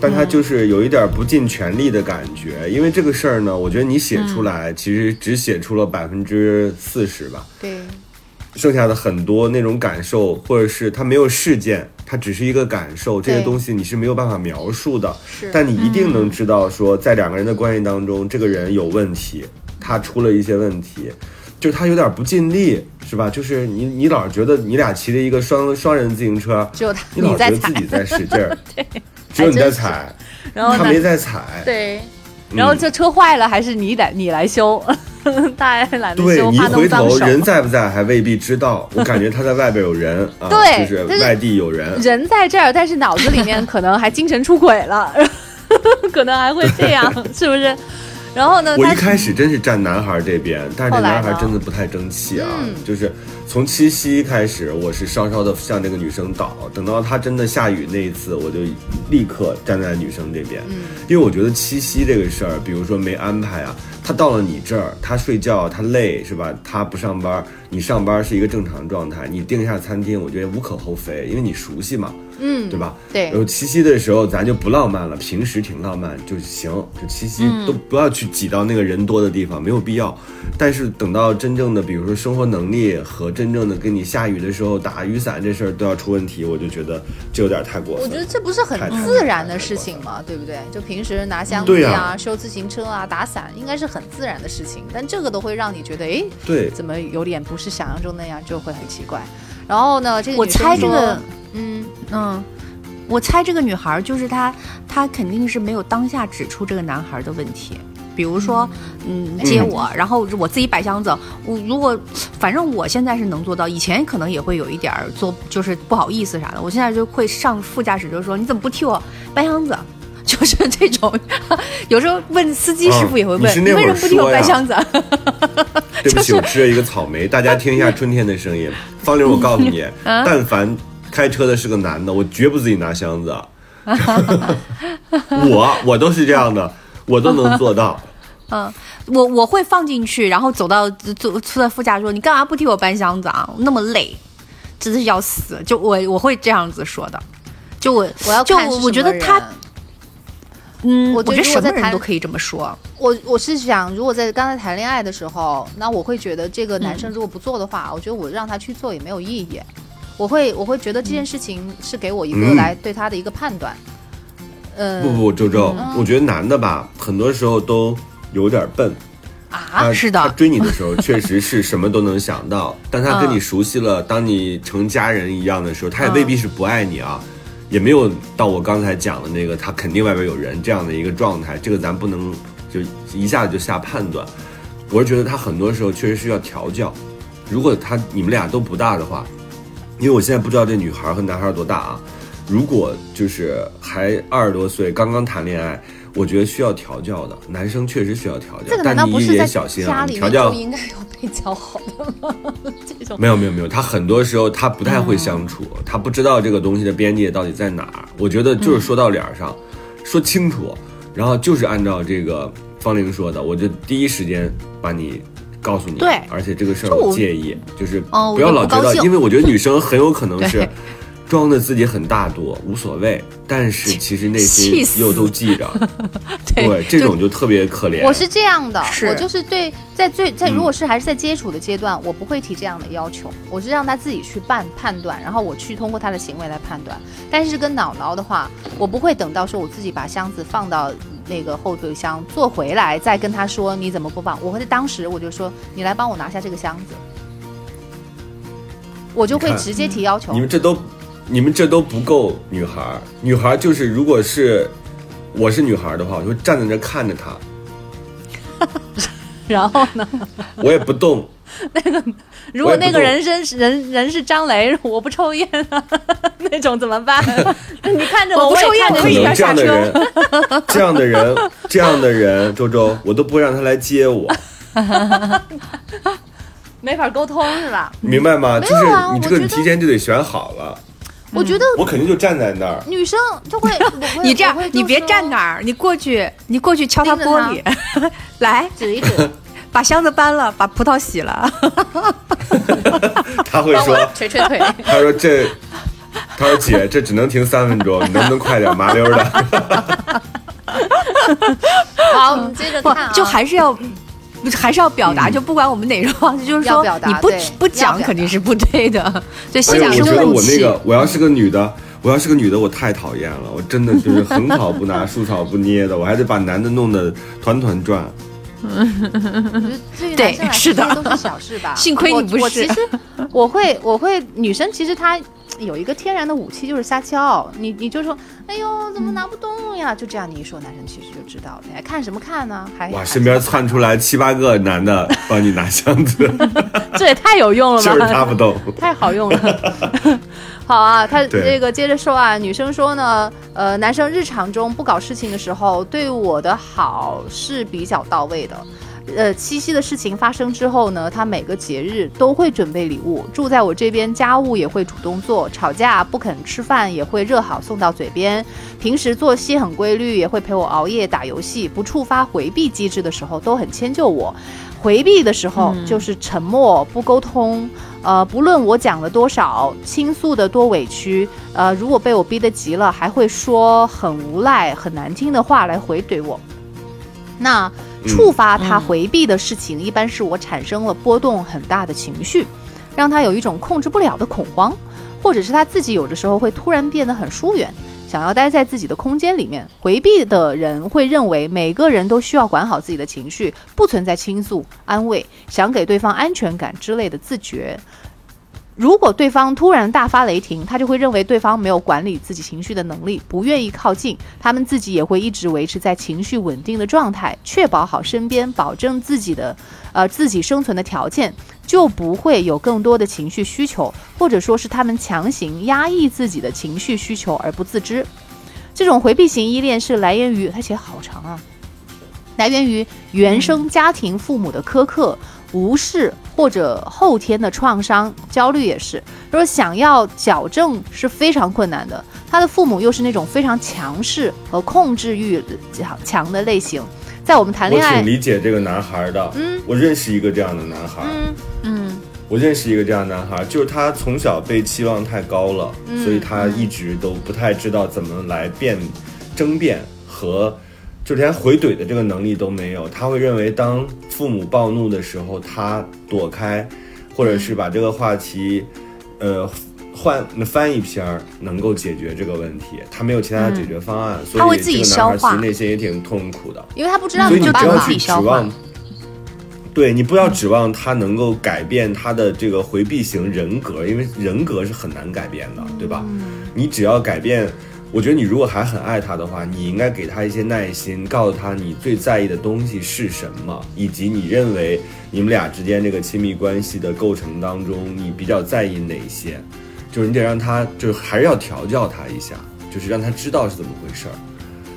但他就是有一点不尽全力的感觉。因为这个事儿呢，我觉得你写出来其实只写出了百分之四十吧。对。剩下的很多那种感受，或者是他没有事件，他只是一个感受，这些东西你是没有办法描述的。是。但你一定能知道，说在两个人的关系当中，这个人有问题，他出了一些问题。就他有点不尽力，是吧？就是你，你老觉得你俩骑着一个双双人自行车，只有他，你老觉得自己在使劲儿，只有你在踩，然后他没在踩，对，然后这车坏了还是你来你来修，他还懒得修，对你回头人在不在还未必知道，我感觉他在外边有人啊，对，就是外地有人，人在这儿，但是脑子里面可能还精神出轨了，可能还会这样，是不是？然后呢？我一开始真是站男孩这边，但是这男孩真的不太争气啊。就是从七夕开始，我是稍稍的向这个女生倒，等到他真的下雨那一次，我就立刻站在女生这边。嗯，因为我觉得七夕这个事儿，比如说没安排啊，他到了你这儿，他睡觉，他累是吧？他不上班，你上班是一个正常状态，你订一下餐厅，我觉得无可厚非，因为你熟悉嘛。嗯，对吧？对。然后七夕的时候，咱就不浪漫了，平时挺浪漫就行。就七夕都不要去挤到那个人多的地方，没有必要。但是等到真正的，比如说生活能力和真正的跟你下雨的时候打雨伞这事儿都要出问题，我就觉得这有点太过分。我觉得这不是很自然的事情吗？对不对？就平时拿箱子啊、修自行车啊、打伞，应该是很自然的事情。但这个都会让你觉得，哎，对，怎么有点不是想象中那样，就会很奇怪。然后呢，这个我猜这个，嗯嗯。我猜这个女孩就是她，她肯定是没有当下指出这个男孩的问题。比如说，嗯，接我，然后我自己摆箱子。我如果，反正我现在是能做到，以前可能也会有一点儿做，就是不好意思啥的。我现在就会上副驾驶，就说你怎么不替我搬箱子？就是这种。有时候问司机师傅也会问，你为什么不替我搬箱子？对不起，我吃了一个草莓，大家听一下春天的声音。方玲，我告诉你，但凡。开车的是个男的，我绝不自己拿箱子。我我都是这样的，我都能做到。嗯，我我会放进去，然后走到坐坐在副驾说：“你干嘛不替我搬箱子啊？那么累，真是要死。”就我我会这样子说的。就我我要就我觉得他，嗯，我觉得什么人都可以这么说。我我是想，如果在刚才谈恋爱的时候，那我会觉得这个男生如果不做的话，我觉得我让他去做也没有意义。我会我会觉得这件事情是给我一个来对他的一个判断，呃，不不，周周，我觉得男的吧，很多时候都有点笨啊，是的，他追你的时候确实是什么都能想到，但他跟你熟悉了，当你成家人一样的时候，他也未必是不爱你啊，也没有到我刚才讲的那个他肯定外边有人这样的一个状态，这个咱不能就一下子就下判断。我是觉得他很多时候确实需要调教，如果他你们俩都不大的话。因为我现在不知道这女孩和男孩多大啊，如果就是还二十多岁，刚刚谈恋爱，我觉得需要调教的。男生确实需要调教，但你也小心啊。调教应该有被教好的吗？这种没有没有没有，他很多时候他不太会相处，他不知道这个东西的边界到底在哪儿。我觉得就是说到脸上，说清楚，然后就是按照这个方玲说的，我就第一时间把你。告诉你，对，而且这个事儿我介意，就是不要老觉得，因为我觉得女生很有可能是，装的自己很大度，无所谓，但是其实内心又都记着。对这种就特别可怜。我是这样的，我就是对在最在嗯如果是还是在接触的阶段，我不会提这样的要求，我是让他自己去判判断，然后我去通过他的行为来判断。但是跟姥姥的话，我不会等到说我自己把箱子放到那个后备箱坐回来再跟他说你怎么不放，我会在当时我就说你来帮我拿下这个箱子，我就会直接提要求你。们这都，你们这都不够女孩儿。女孩儿就是，如果是我是女孩儿的话，我就站在那儿看着她，然后呢，我也不动。那个如果那个人生是人人是张雷，我不抽烟啊，那种怎么办？你看着我，我不抽烟可以这样的人，这样的人，这样的人，周周，我都不会让他来接我，没法沟通是吧？明白吗？没有就是你这个啊我觉得提前就得选好了，我觉得我肯定就站在那儿。女生就会，你这样你别站那儿，你过去，你过去敲他玻璃，来指一指，把箱子搬了，把葡萄洗了。他会说，捶捶腿。他说这，他说姐，这只能停三分钟，你能不能快点，麻溜儿的？好，我们接着不看啊，就还是要。不还是要表达，就不管我们哪种方式，就是说要表达你不不讲肯定是不对的，对，哎心呦，里是我觉得。我那个，我要是个女的，我要是个女的，我太讨厌了，我真的就是横草不拿，竖草不捏的，我还得把男的弄得团团转。我觉得对是的都是小事吧。幸亏你不是我我其实我会我会女生其实她有一个天然的武器就是撒娇，你你就说哎呦怎么拿不动呀？就这样你一说，男生其实就知道了。哎，看什么看呢？还哇，身边窜出来七八个男的帮你拿箱子，这也太有用了吧就是吧！他不动。太好用了。好啊，他这个接着说啊，女生说呢，呃，男生日常中不搞事情的时候，对我的好是比较到位的。呃，七夕的事情发生之后呢，他每个节日都会准备礼物，住在我这边，家务也会主动做，吵架不肯吃饭也会热好送到嘴边。平时作息很规律，也会陪我熬夜打游戏，不触发回避机制的时候都很迁就我。回避的时候就是沉默不沟通，呃，不论我讲了多少，倾诉的多委屈，呃，如果被我逼得急了，还会说很无赖、很难听的话来回怼我。那触发他回避的事情，一般是我产生了波动很大的情绪，让他有一种控制不了的恐慌，或者是他自己有的时候会突然变得很疏远，想要待在自己的空间里面。回避的人会认为每个人都需要管好自己的情绪，不存在倾诉、安慰、想给对方安全感之类的自觉。如果对方突然大发雷霆，他就会认为对方没有管理自己情绪的能力，不愿意靠近。他们自己也会一直维持在情绪稳定的状态，确保好身边，保证自己的，呃，自己生存的条件，就不会有更多的情绪需求，或者说是他们强行压抑自己的情绪需求而不自知。这种回避型依恋是来源于，他写好长啊，来源于原生家庭父母的苛刻、无视或者后天的创伤，焦虑也是。说想要矫正是非常困难的，他的父母又是那种非常强势和控制欲强强的类型，在我们谈我恋爱我挺，理解这个男孩的，嗯。我认识一个这样的男孩，嗯。嗯。我认识一个这样的男孩，就是他从小被期望太高了，嗯。所以他一直都不太知道怎么来辩、争辩和，就连回怼的这个能力都没有。他会认为，当父母暴怒的时候，他躲开，或者是把这个话题，呃。换翻一篇儿能够解决这个问题，他没有其他的解决方案，所以他会自己这个男孩消化其实内心也挺痛苦的。因为他不知道所以怎么办嘛你不要去。指望，对你不要指望他能够改变他的这个回避型人格，因为人格是很难改变的，对吧？你只要改变，我觉得你如果还很爱他的话，你应该给他一些耐心，告诉他你最在意的东西是什么，以及你认为你们俩之间这个亲密关系的构成当中，你比较在意哪些，就是你得让他，就是还是要调教他一下，就是让他知道是怎么回事儿。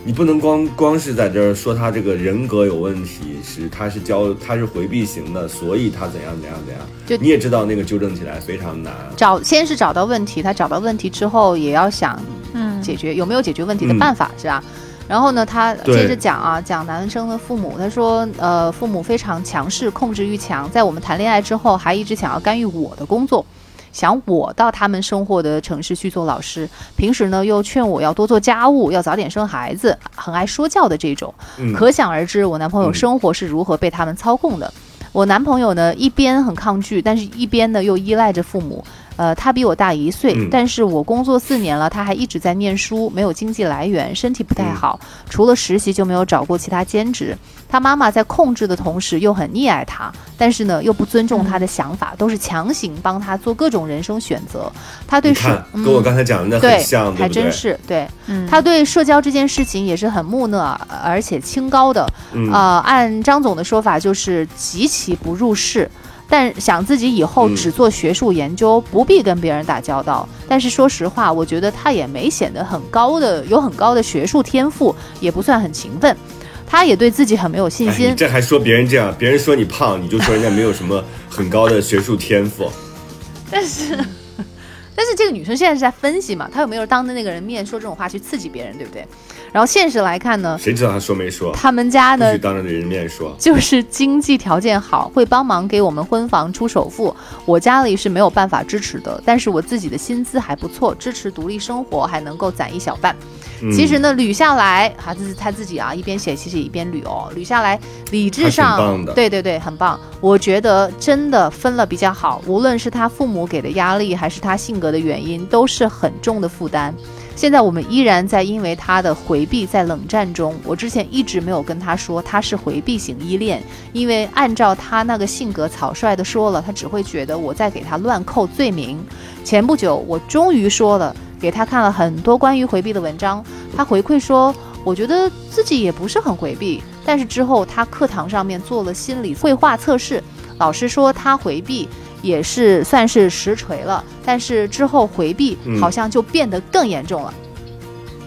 你不能光光是在这儿说他这个人格有问题，是他是教他是回避型的，所以他怎样怎样怎样。就你也知道那个纠正起来非常难。找先是找到问题，他找到问题之后，也要想嗯解决有没有解决问题的办法，是吧？然后呢，他接着讲啊，讲男生的父母，他说，呃，父母非常强势，控制欲强，在我们谈恋爱之后，还一直想要干预我的工作，想我到他们生活的城市去做老师，平时呢又劝我要多做家务，要早点生孩子，很爱说教的这种。嗯可想而知，我男朋友生活是如何被他们操控的。我男朋友呢，一边很抗拒，但是一边呢又依赖着父母。呃，他比我大一岁，嗯但是我工作四年了，他还一直在念书，没有经济来源，身体不太好，除了实习就没有找过其他兼职。他妈妈在控制的同时又很溺爱他，但是呢又不尊重他的想法，都是强行帮他做各种人生选择。他对社，跟我刚才讲的那很像，对还？真是对。嗯他对社交这件事情也是很木讷，而且清高的。嗯呃，按张总的说法，就是极其不入世。但想自己以后嗯只做学术研究，不必跟别人打交道。但是说实话，我觉得他也没显得很高的，有很高的学术天赋，也不算很勤奋。他也对自己很没有信哎，心你。这还说别人这样，别人说你胖，你就说人家没有什么很高的学术天赋。但是，但是这个女生现在是在分析嘛，她有没有当着那个人面说这种话去刺激别人，对不对？然后现实来看呢，谁知道他说没说？他们家呢必须当着人面说。就是经济条件好，会帮忙给我们婚房出首付。我家里是没有办法支持的，但是我自己的薪资还不错，支持独立生活，还能够攒一小半。嗯其实呢，捋下来，哈，这是他自己啊，一边写其实一边捋哦，捋下来，理智上对对对，很棒。我觉得真的分了比较好，无论是他父母给的压力，还是他性格的原因，都是很重的负担。现在我们依然在因为他的回避在冷战中。我之前一直没有跟他说他是回避型依恋，因为按照他那个性格草率的说了，他只会觉得我在给他乱扣罪名。前不久我终于说了，给他看了很多关于回避的文章，他回馈说，我觉得自己也不是很回避。但是之后他课堂上面做了心理绘画测试，老师说他回避。也是算是实锤了，但是之后回避嗯好像就变得更严重了。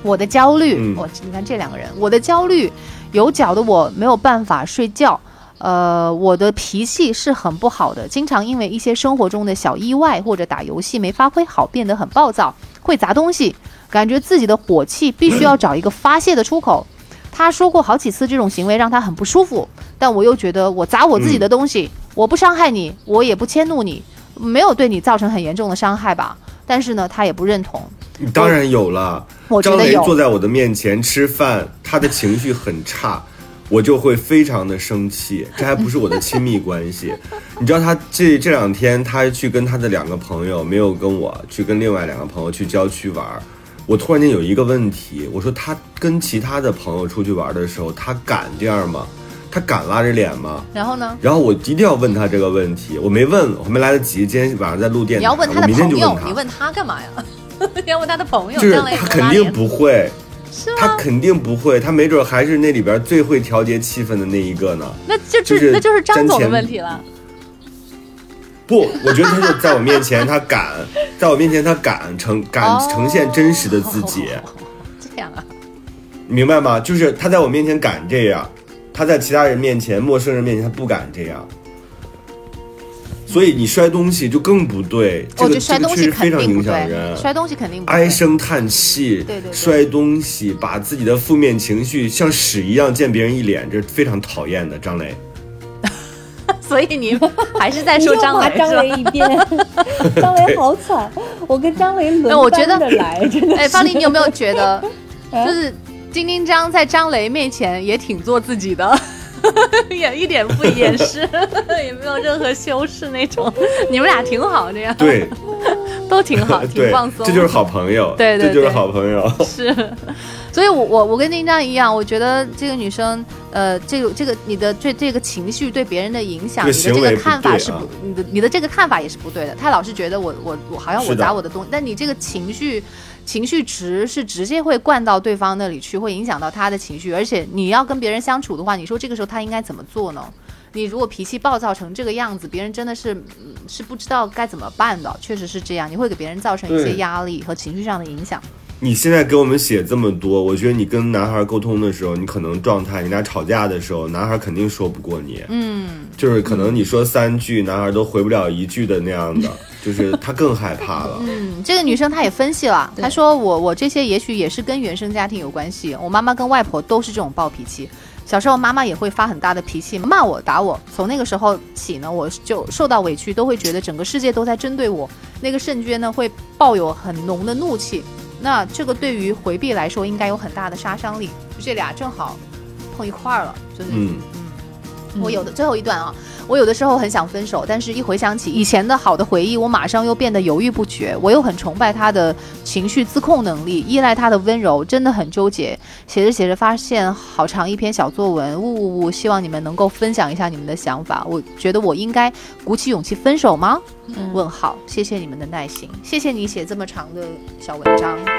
我的焦虑，嗯我你看这两个人，我的焦虑有搅得我没有办法睡觉。呃，我的脾气是很不好的，经常因为一些生活中的小意外或者打游戏没发挥好，变得很暴躁，会砸东西，感觉自己的火气必须要找一个发泄的出口。他说过好几次这种行为让他很不舒服，但我又觉得我砸我自己的东西，我不伤害你，我也不迁怒你，没有对你造成很严重的伤害吧？但是呢，他也不认同。你当然有了。张我觉得有雷坐在我的面前吃饭，他的情绪很差，我就会非常的生气。这还不是我的亲密关系，你知道他这这两天他去跟他的两个朋友，没有跟我去跟另外两个朋友去郊区玩儿。我突然间有一个问题，我说他跟其他的朋友出去玩的时候，他敢这样吗？他敢拉着脸吗？然后呢？然后我一定要问他这个问题，我没问，我没来得及。今天晚上在录电台，你要问他的我明天朋友，就问他。你问他干嘛呀？你要问他的朋友，就是他肯定不会，是吗？他肯定不会，他没准还是那里边最会调节气氛的那一个呢。那就就是那就是张总的问题了。不，我觉得他就在我面前，他敢，在我面前他敢呈敢哦呈现真实的自己，这样啊？明白吗？就是他在我面前敢这样，他在其他人面前、陌生人面前他不敢这样。所以你摔东西就更不对，这我觉个得摔东西这个确实非常影响人。摔东西肯定不对。唉声叹气，对对对摔东西，把自己的负面情绪像屎一样溅别人一脸，这是非常讨厌的。张磊，所以你还是在说张磊骂张雷？一边，张雷好惨，我跟张雷轮哎我觉得班着来，真的是。哎，方林，你有没有觉得，啊 就是丁丁张在张雷面前也挺做自己的？也一点不掩饰，也没有任何修饰那种。你们俩挺好，这样对都挺好，挺放松。，这就是好朋友，对对这就是好朋友。是，所以我，我我跟丁张一样，我觉得这个女生，呃，这个这个你的这这个情绪对别人的影响，这个你的这个看法是不，你的你的这个看法也是不对的。他老是觉得我我我好像我砸我的东西，但你这个情绪。情绪值是直接会灌到对方那里去，会影响到他的情绪。而且你要跟别人相处的话，你说这个时候他应该怎么做呢？你如果脾气暴躁成这个样子，别人真的是是不知道该怎么办的。确实是这样，你会给别人造成一些压力和情绪上的影响。你现在给我们写这么多，我觉得你跟男孩沟通的时候，你可能状态，你俩吵架的时候，男孩肯定说不过你，嗯，就是可能你说三句，男孩都回不了一句的那样的，就是她更害怕了。嗯，这个女生她也分析了，她说我我这些也许也是跟原生家庭有关系，我妈妈跟外婆都是这种暴脾气。小时候妈妈也会发很大的脾气，骂我打我。从那个时候起呢，我就受到委屈，都会觉得整个世界都在针对我。那个圣娟呢，会抱有很浓的怒气。那这个对于回避来说，应该有很大的杀伤力。这俩正好碰一块儿了，就是嗯，嗯，我有的最后一段啊。我有的时候很想分手，但是一回想起以前的好的回忆，我马上又变得犹豫不决。我又很崇拜他的情绪自控能力，依赖他的温柔，真的很纠结。写着写着发现好长一篇小作文，呜呜呜！希望你们能够分享一下你们的想法。我觉得我应该鼓起勇气分手吗？问号，谢谢你们的耐心，谢谢你写这么长的小文章。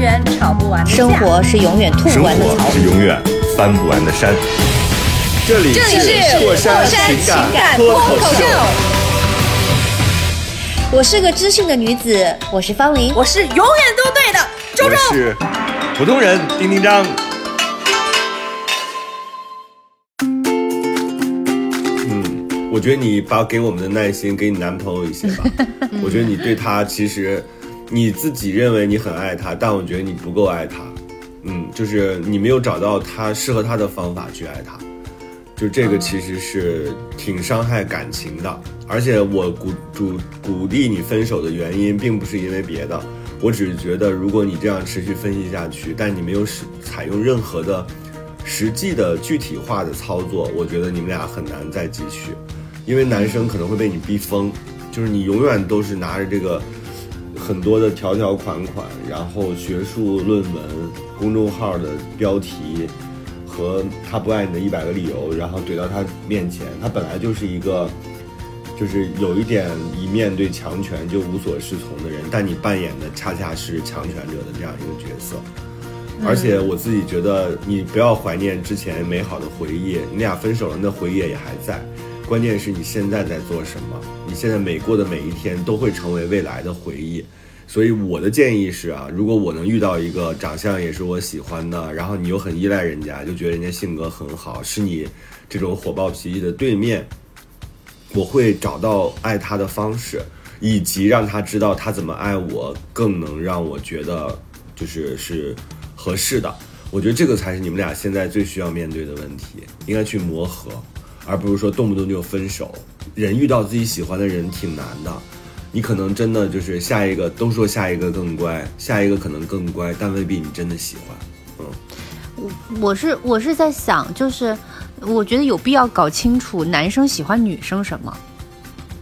远吵不完的架生活是永远吐不完的草。是永远翻不完的山。这里是过山情情感脱口秀，我是个知性的女子，我是方玲。我是永远都对的周我周。是普通人丁丁张。嗯，我觉得你把给我们的耐心给你男朋友一些吧。我觉得你对他其实你自己认为你很爱他，但我觉得你不够爱他。嗯，就是你没有找到他适合他的方法去爱他，就这个其实是挺伤害感情的。而且我鼓主鼓励你分手的原因，并不是因为别的，我只是觉得如果你这样持续分析下去，但你没有使采用任何的实际的具体化的操作，我觉得你们俩很难再继续，因为男生可能会被你逼疯，就是你永远都是拿着这个很多的条条款款，然后学术论文、公众号的标题和他不爱你的一百个理由，然后怼到他面前，他本来就是一个。就是有一点一面对强权就无所适从的人，但你扮演的恰恰是强权者的这样一个角色。而且我自己觉得，你不要怀念之前美好的回忆，你俩分手了，那回忆也还在。关键是你现在在做什么，你现在每过的每一天都会成为未来的回忆。所以我的建议是啊，如果我能遇到一个长相也是我喜欢的，然后你又很依赖人家，就觉得人家性格很好，是你这种火爆脾气的对面，我会找到爱他的方式，以及让他知道他怎么爱我，更能让我觉得就是是合适的。我觉得这个才是你们俩现在最需要面对的问题，应该去磨合，而不是说动不动就分手。人遇到自己喜欢的人挺难的，你可能真的就是下一个都说下一个更乖，下一个可能更乖，但未必你真的喜欢。嗯我我是我是在想，就是我觉得有必要搞清楚男生喜欢女生什么。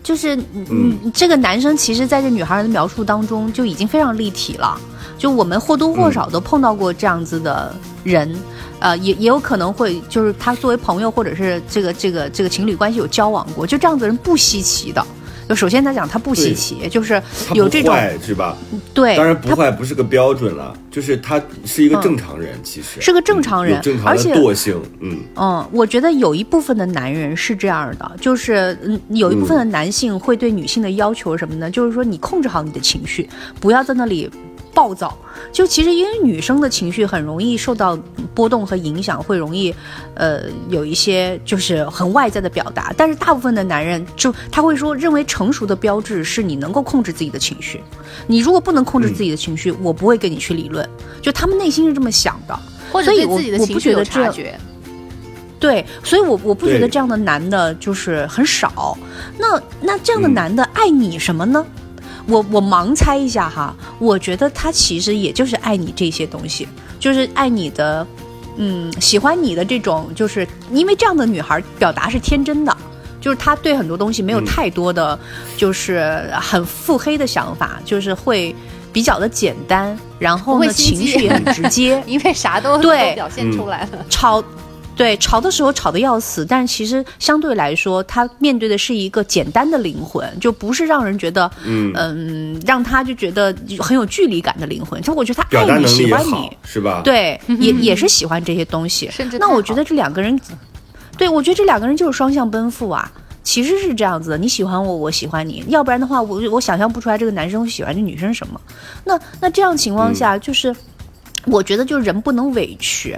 就是嗯，嗯这个男生其实在这女孩的描述当中就已经非常立体了。就我们或多或少都碰到过这样子的人，呃，也也有可能会就是他作为朋友或者是这个这个这个情侣关系有交往过，就这样子的人不稀奇的。就首先他讲，他不稀奇，就是有这种坏是吧？对，当然不坏不是个标准了，就是他是一个正常人，其实是个正常人有正常的而且惰性，嗯。嗯，我觉得有一部分的男人是这样的，就是嗯，有一部分的男性会对女性的要求什么呢？就是说你控制好你的情绪，不要在那里暴躁。就其实因为女生的情绪很容易受到波动和影响，会容易呃有一些就是很外在的表达。但是大部分的男人就他会说，认为成熟的标志是你能够控制自己的情绪。你如果不能控制自己的情绪，我不会跟你去理论。就他们内心是这么想的。或者所以我对自己的我不情绪有觉得察觉。对，所以我我不觉得这样的男的就是很少。那那这样的嗯男的爱你什么呢？我我盲猜一下哈，我觉得他其实也就是爱你这些东西，就是爱你的，嗯，喜欢你的这种，就是因为这样的女孩表达是天真的。就是她对很多东西没有嗯太多的，就是很腹黑的想法，就是会比较的简单，然后呢情绪也很直接，因为啥都对都表现出来了。超，对，吵的时候吵得要死，但其实相对来说，他面对的是一个简单的灵魂，就不是让人觉得，嗯嗯，让他就觉得很有距离感的灵魂。他我觉得他爱你，表达能力喜欢你，，是吧？，对，也 也是喜欢这些东西。甚至那我觉得这两个人，对我觉得这两个人就是双向奔赴啊。其实是这样子的，你喜欢我，我喜欢你，要不然的话，我我想象不出来这个男生喜欢这女生什么。那那这样情况下，就是、我觉得就人不能委屈，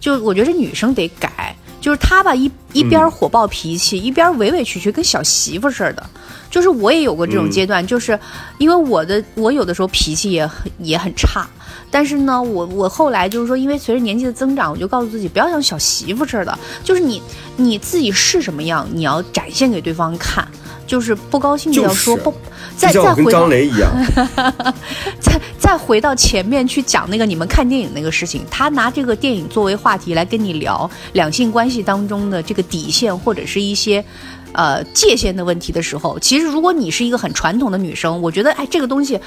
就我觉得这女生得改，就是她吧一一边火爆脾气，一边委委屈屈，跟小媳妇似的。就是我也有过这种嗯阶段，就是因为我的我有的时候脾气也很也很差，但是呢，我我后来就是说，因为随着年纪的增长，我就告诉自己不要像小媳妇似的，就是你你自己是什么样，你要展现给对方看，就是不高兴就要说，就是不再再回到张雷一样，再再回到前面去讲那个你们看电影那个事情，他拿这个电影作为话题来跟你聊两性关系当中的这个底线或者是一些。呃，界限的问题的时候，其实如果你是一个很传统的女生，我觉得，哎，这个东西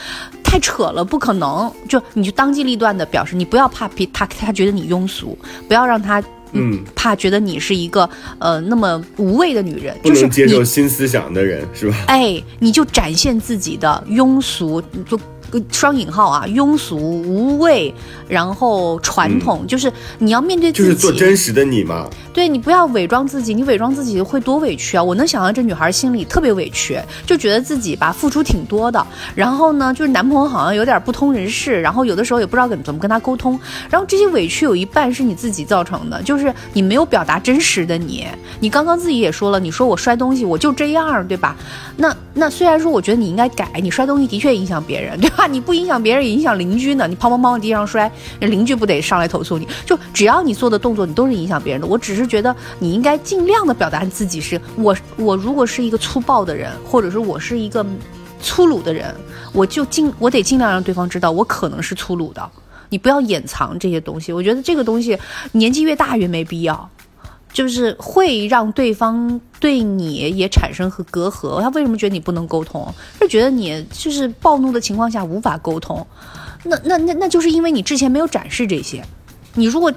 太扯了，不可能。就你就当机立断的表示，你不要怕比他他觉得你庸俗，不要让他嗯，怕觉得你是一个呃那么无畏的女人，不就是接受新思想的人，是吧？哎，你就展现自己的庸俗，就呃双引号啊，庸俗无畏，然后传统，就是你要面对自己，就是做真实的你嘛。对你不要伪装自己，你伪装自己会多委屈啊！我能想象这女孩心里特别委屈，就觉得自己吧付出挺多的，然后呢，就是男朋友好像有点不通人事，然后有的时候也不知道怎么怎么跟他沟通，然后这些委屈有一半是你自己造成的，就是你没有表达真实的你。你刚刚自己也说了，你说我摔东西我就这样，对吧？那那虽然说我觉得你应该改，你摔东西的确影响别人，对吧？怕你不影响别人，也影响邻居呢。你砰砰砰往地上摔，那邻居不得上来投诉你？就只要你做的动作，你都是影响别人的。我只是觉得你应该尽量的表达自己是我，我如果是一个粗暴的人，或者是我是一个粗鲁的人，我就尽我得尽量让对方知道我可能是粗鲁的。你不要掩藏这些东西，我觉得这个东西年纪越大越没必要。就是会让对方对你也产生和隔阂。他为什么觉得你不能沟通？就觉得你就是暴怒的情况下无法沟通。那那那那就是因为你之前没有展示这些。你如果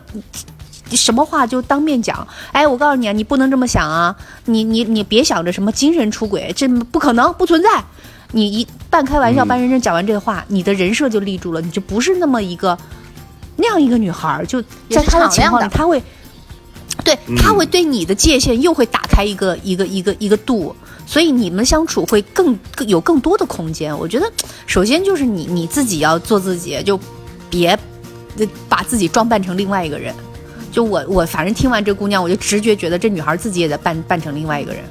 什么话就当面讲，哎，我告诉你啊，你不能这么想啊，你你你别想着什么精神出轨，这不可能，不存在。你一半开玩笑嗯半认真讲完这个话，你的人设就立住了，你就不是那么一个那样一个女孩儿，就在她的情况里，她会。对，嗯他会对你的界限又会打开一个一个一个一个度，所以你们相处会更更有更多的空间。我觉得，首先就是你你自己要做自己，就别呃把自己装扮成另外一个人。就我我反正听完这姑娘，我就直觉觉得这女孩自己也在扮扮成另外一个人。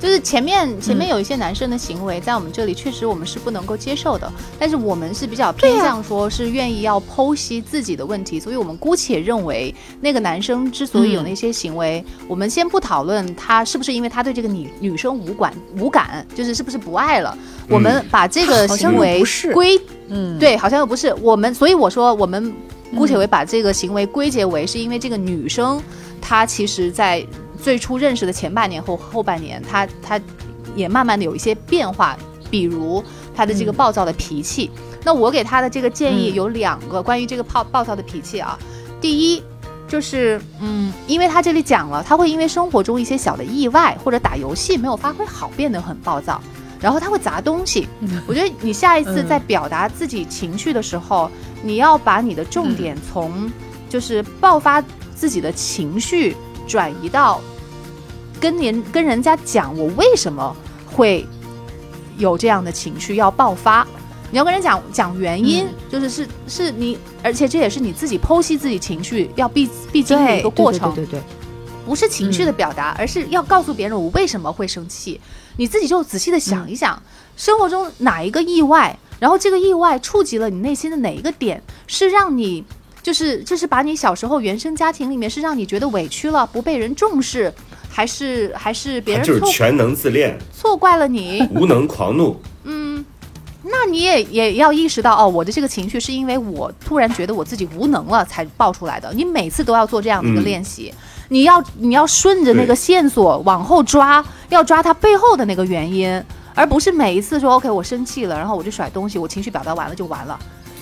就是前面前嗯面有一些男生的行为，在我们这里确实我们是不能够接受的，但是我们是比较偏向说是愿意要剖析自己的问题，所以我们姑且认为那个男生之所以有嗯那些行为，我们先不讨论他是不是因为他对这个女女生无感无感，就是是不是不爱了，我们把这个行为归嗯，对，好像又不是。我们，所以我说我们姑且为把这个行为归结为是因为这个女生，她其实在最初认识的前半年后后半年，他他也慢慢的有一些变化，比如他的这个嗯暴躁的脾气。那我给他的这个建议嗯有两个，关于这个暴暴躁的脾气啊，第一。就是，嗯，因为他这里讲了，他会因为生活中一些小的意外或者打游戏没有发挥好，变得很暴躁，然后他会砸东西。我觉得你下一次嗯在表达自己情绪的时候，你要把你的重点从就是爆发自己的情绪转移到跟人跟人家讲我为什么会有这样的情绪要爆发。你要跟人讲讲原因，嗯就是是是你，而且这也是你自己剖析自己情绪要必必经的一个过程。对对对对不是情绪的表达，而是要告诉别人我为什么会生气。你自己就仔细的想一想，生活中哪一个意外，然后这个意外触及了你内心的哪一个点，是让你就是就是把你小时候原生家庭里面是让你觉得委屈了，不被人重视，还是还是别人就是全能自恋，错怪了你？无能狂怒。嗯那你也也要意识到哦，我的这个情绪是因为我突然觉得我自己无能了才爆出来的。你每次都要做这样的一个嗯练习，你要你要顺着那个线索往后抓，要抓它背后的那个原因，而不是每一次说 OK 我生气了，然后我就甩东西，我情绪表达完了就完了。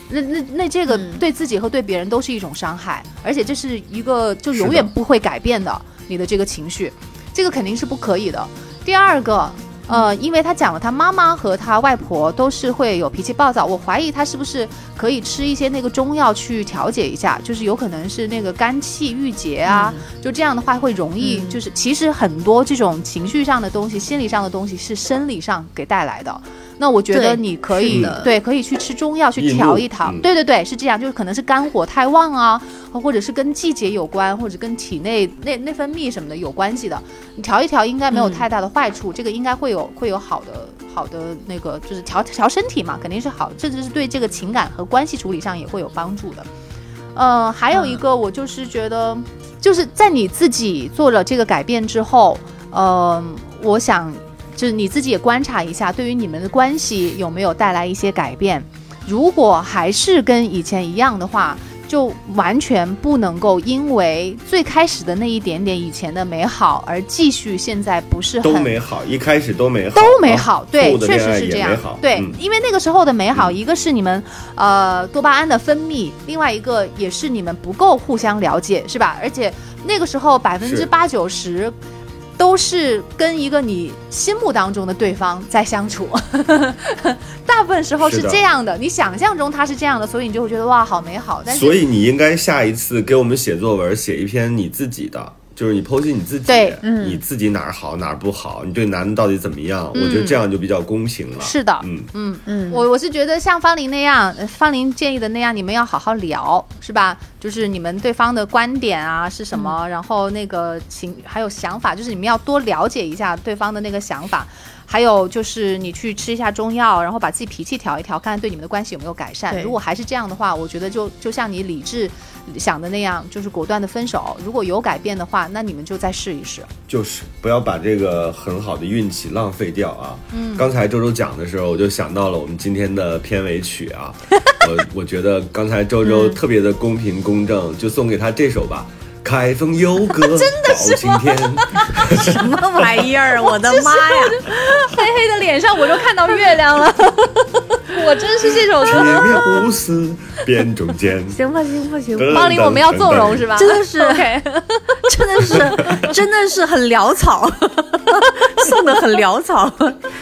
那那那这个嗯对自己和对别人都是一种伤害，而且这是一个就永远不会改变的你的这个情绪，这个肯定是不可以的。第二个。呃，因为他讲了，他妈妈和他外婆都是会有脾气暴躁，我怀疑他是不是可以吃一些那个中药去调节一下，就是有可能是那个肝气郁结啊，就这样的话会容易，嗯就是其实很多这种情绪上的东西、心理上的东西是生理上给带来的。那我觉得你可以对，可以去吃中药去调一调。嗯对对对，是这样，就是可能是肝火太旺啊，或者是跟季节有关，或者跟体内内内分泌什么的有关系的。你调一调应该没有嗯太大的坏处，这个应该会有会有好的好的那个就是调调身体嘛，肯定是好，甚至是对这个情感和关系处理上也会有帮助的。呃，还有一个我就是觉得，就是在你自己做了这个改变之后，呃，我想就是你自己也观察一下，对于你们的关系有没有带来一些改变。如果还是跟以前一样的话，就完全不能够因为最开始的那一点点以前的美好而继续现在不是很都美好，一开始都美好，都美好，啊对确实是这样对，嗯因为那个时候的美好，一个是你们呃多巴胺的分泌，另外一个也是你们不够互相了解，是吧？而且那个时候百分之八九十都是跟一个你心目当中的对方在相处，大部分时候是这样的，你想象中他是这样的，所以你就会觉得哇，好美好。但是所以你应该下一次给我们写作文，写一篇你自己的，就是你剖析你自己，对嗯你自己哪儿好哪儿不好，你对男的到底怎么样？我觉得这样就比较公平了。是的，嗯，嗯，嗯我我是觉得像方林那样，呃方林建议的那样，你们要好好聊，是吧？就是你们对方的观点啊是什么，然后那个情还有想法，就是你们要多了解一下对方的那个想法。还有就是你去吃一下中药，然后把自己脾气调一调，看看对你们的关系有没有改善。对如果还是这样的话，我觉得就就像你理智想的那样，就是果断的分手。如果有改变的话，那你们就再试一试。就是不要把这个很好的运气浪费掉啊。嗯，刚才周周讲的时候，我就想到了我们今天的片尾曲啊。我 我觉得刚才周周特别的公平公正，就送给他这首吧。开封有个 包青天，什么玩意儿？我的妈呀！黑黑的脸上我都看到月亮了，我真是这首铁歌。面无私辨忠鉴。行吧，行吧，行吧，方林，我们要纵容是吧？真的是。真的是，真的是很潦草，送的很潦草。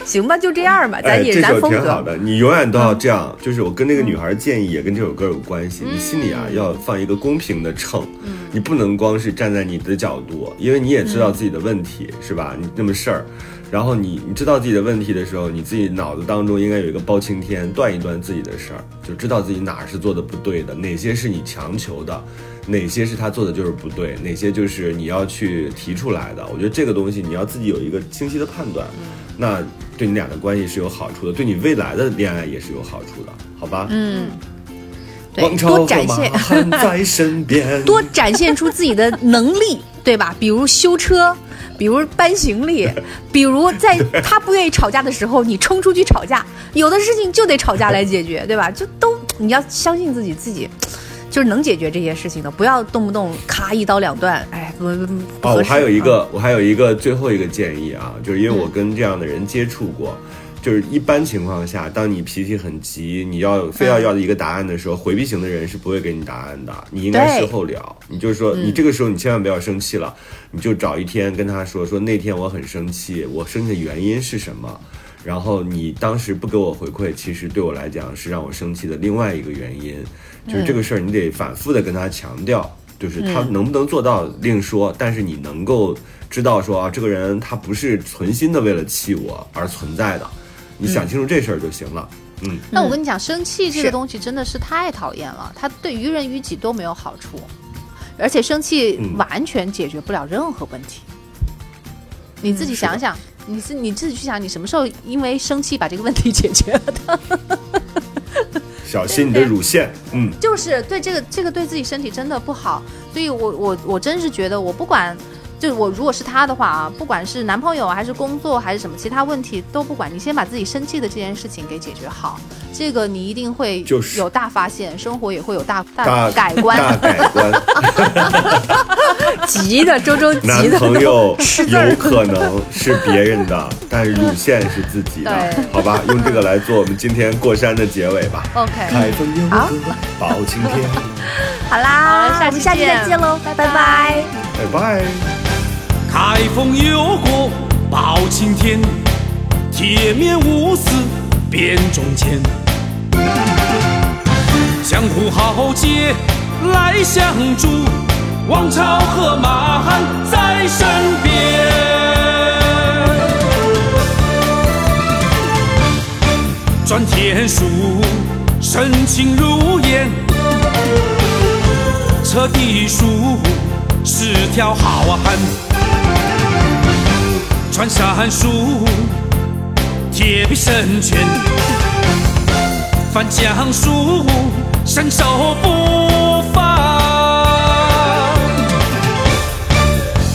行吧，就这样吧，哎，咱也这首咱风格。挺好的，你永远都要这样。就是我跟那个女孩建议，也跟这首歌有关系。你心里啊要放一个公平的秤，你不能光是站在你的角度，因为你也知道自己的问题，是吧？你那么事儿，然后你你知道自己的问题的时候，你自己脑子当中应该有一个包青天，断一断自己的事儿，就知道自己哪儿是做的不对的，哪些是你强求的。哪些是他做的就是不对，哪些就是你要去提出来的？我觉得这个东西你要自己有一个清晰的判断，那对你俩的关系是有好处的，对你未来的恋爱也是有好处的，好吧？嗯，王，朝多展现，汉在身边，多展现出自己的能力，对吧？比如修车，比如搬行李，比如在他不愿意吵架的时候，你冲出去吵架。有的事情就得吵架来解决，对吧？就都你要相信自己，自己就是能解决这些事情的，不要动不动咔一刀两断。哎，不不哦，我还有一啊个，我还有一个最后一个建议啊，就是因为我跟这样的人接触过，就是一般情况下，当你脾气很急，你要非要要一个答案的时候，回避型的人是不会给你答案的，你应该事后聊。你就说，你这个时候你千万不要生气了，你就找一天跟他说，说那天我很生气，我生气的原因是什么？然后你当时不给我回馈，其实对我来讲是让我生气的另外一个原因，就是这个事儿你得反复的跟他强调，就是他能不能做到另说，但是你能够知道说啊，这个人他不是存心的为了气我而存在的，你想清楚这事儿就行了。嗯，那我跟你讲，生气这个东西真的是太讨厌了，它对于人于己都没有好处，而且生气嗯完全解决不了任何问题。你自己想想，你是你自己去想，你什么时候因为生气把这个问题解决了的？小心你的乳腺。嗯，就是对这个这个对自己身体真的不好，所以我我我真是觉得我不管。就我如果是他的话啊，不管是男朋友还是工作还是什么其他问题都不管，你先把自己生气的这件事情给解决好，这个你一定会就是有大发现，生活也会有大大改观。大改观。急的周周急男的朋友有可能是别人的，但是乳腺是自己的对，好吧？用这个来做我们今天过山的结尾吧。OK，开封有好个包青天，好啦，好下期我们下期再见见喽，拜拜拜拜拜。开封有个包青天，铁面无私辨忠奸。江湖豪杰来相助，王朝和马汉在身边。转天书，深情如烟；彻地书，是条好汉。穿山术，铁臂神拳，翻江术，身手不凡。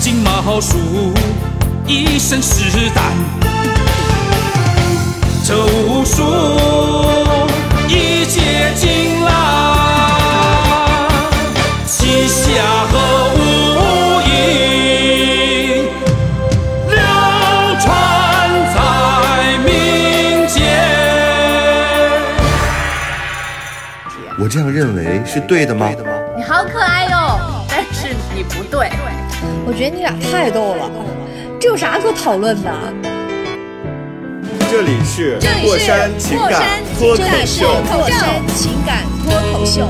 金毛术，一身是胆。这武术，一解金这样认为是对的吗？你好可爱哟，但是你不对。我觉得你俩太逗了，这有啥可讨论的？这里是过山情感脱口秀。这里是过山情感脱口秀。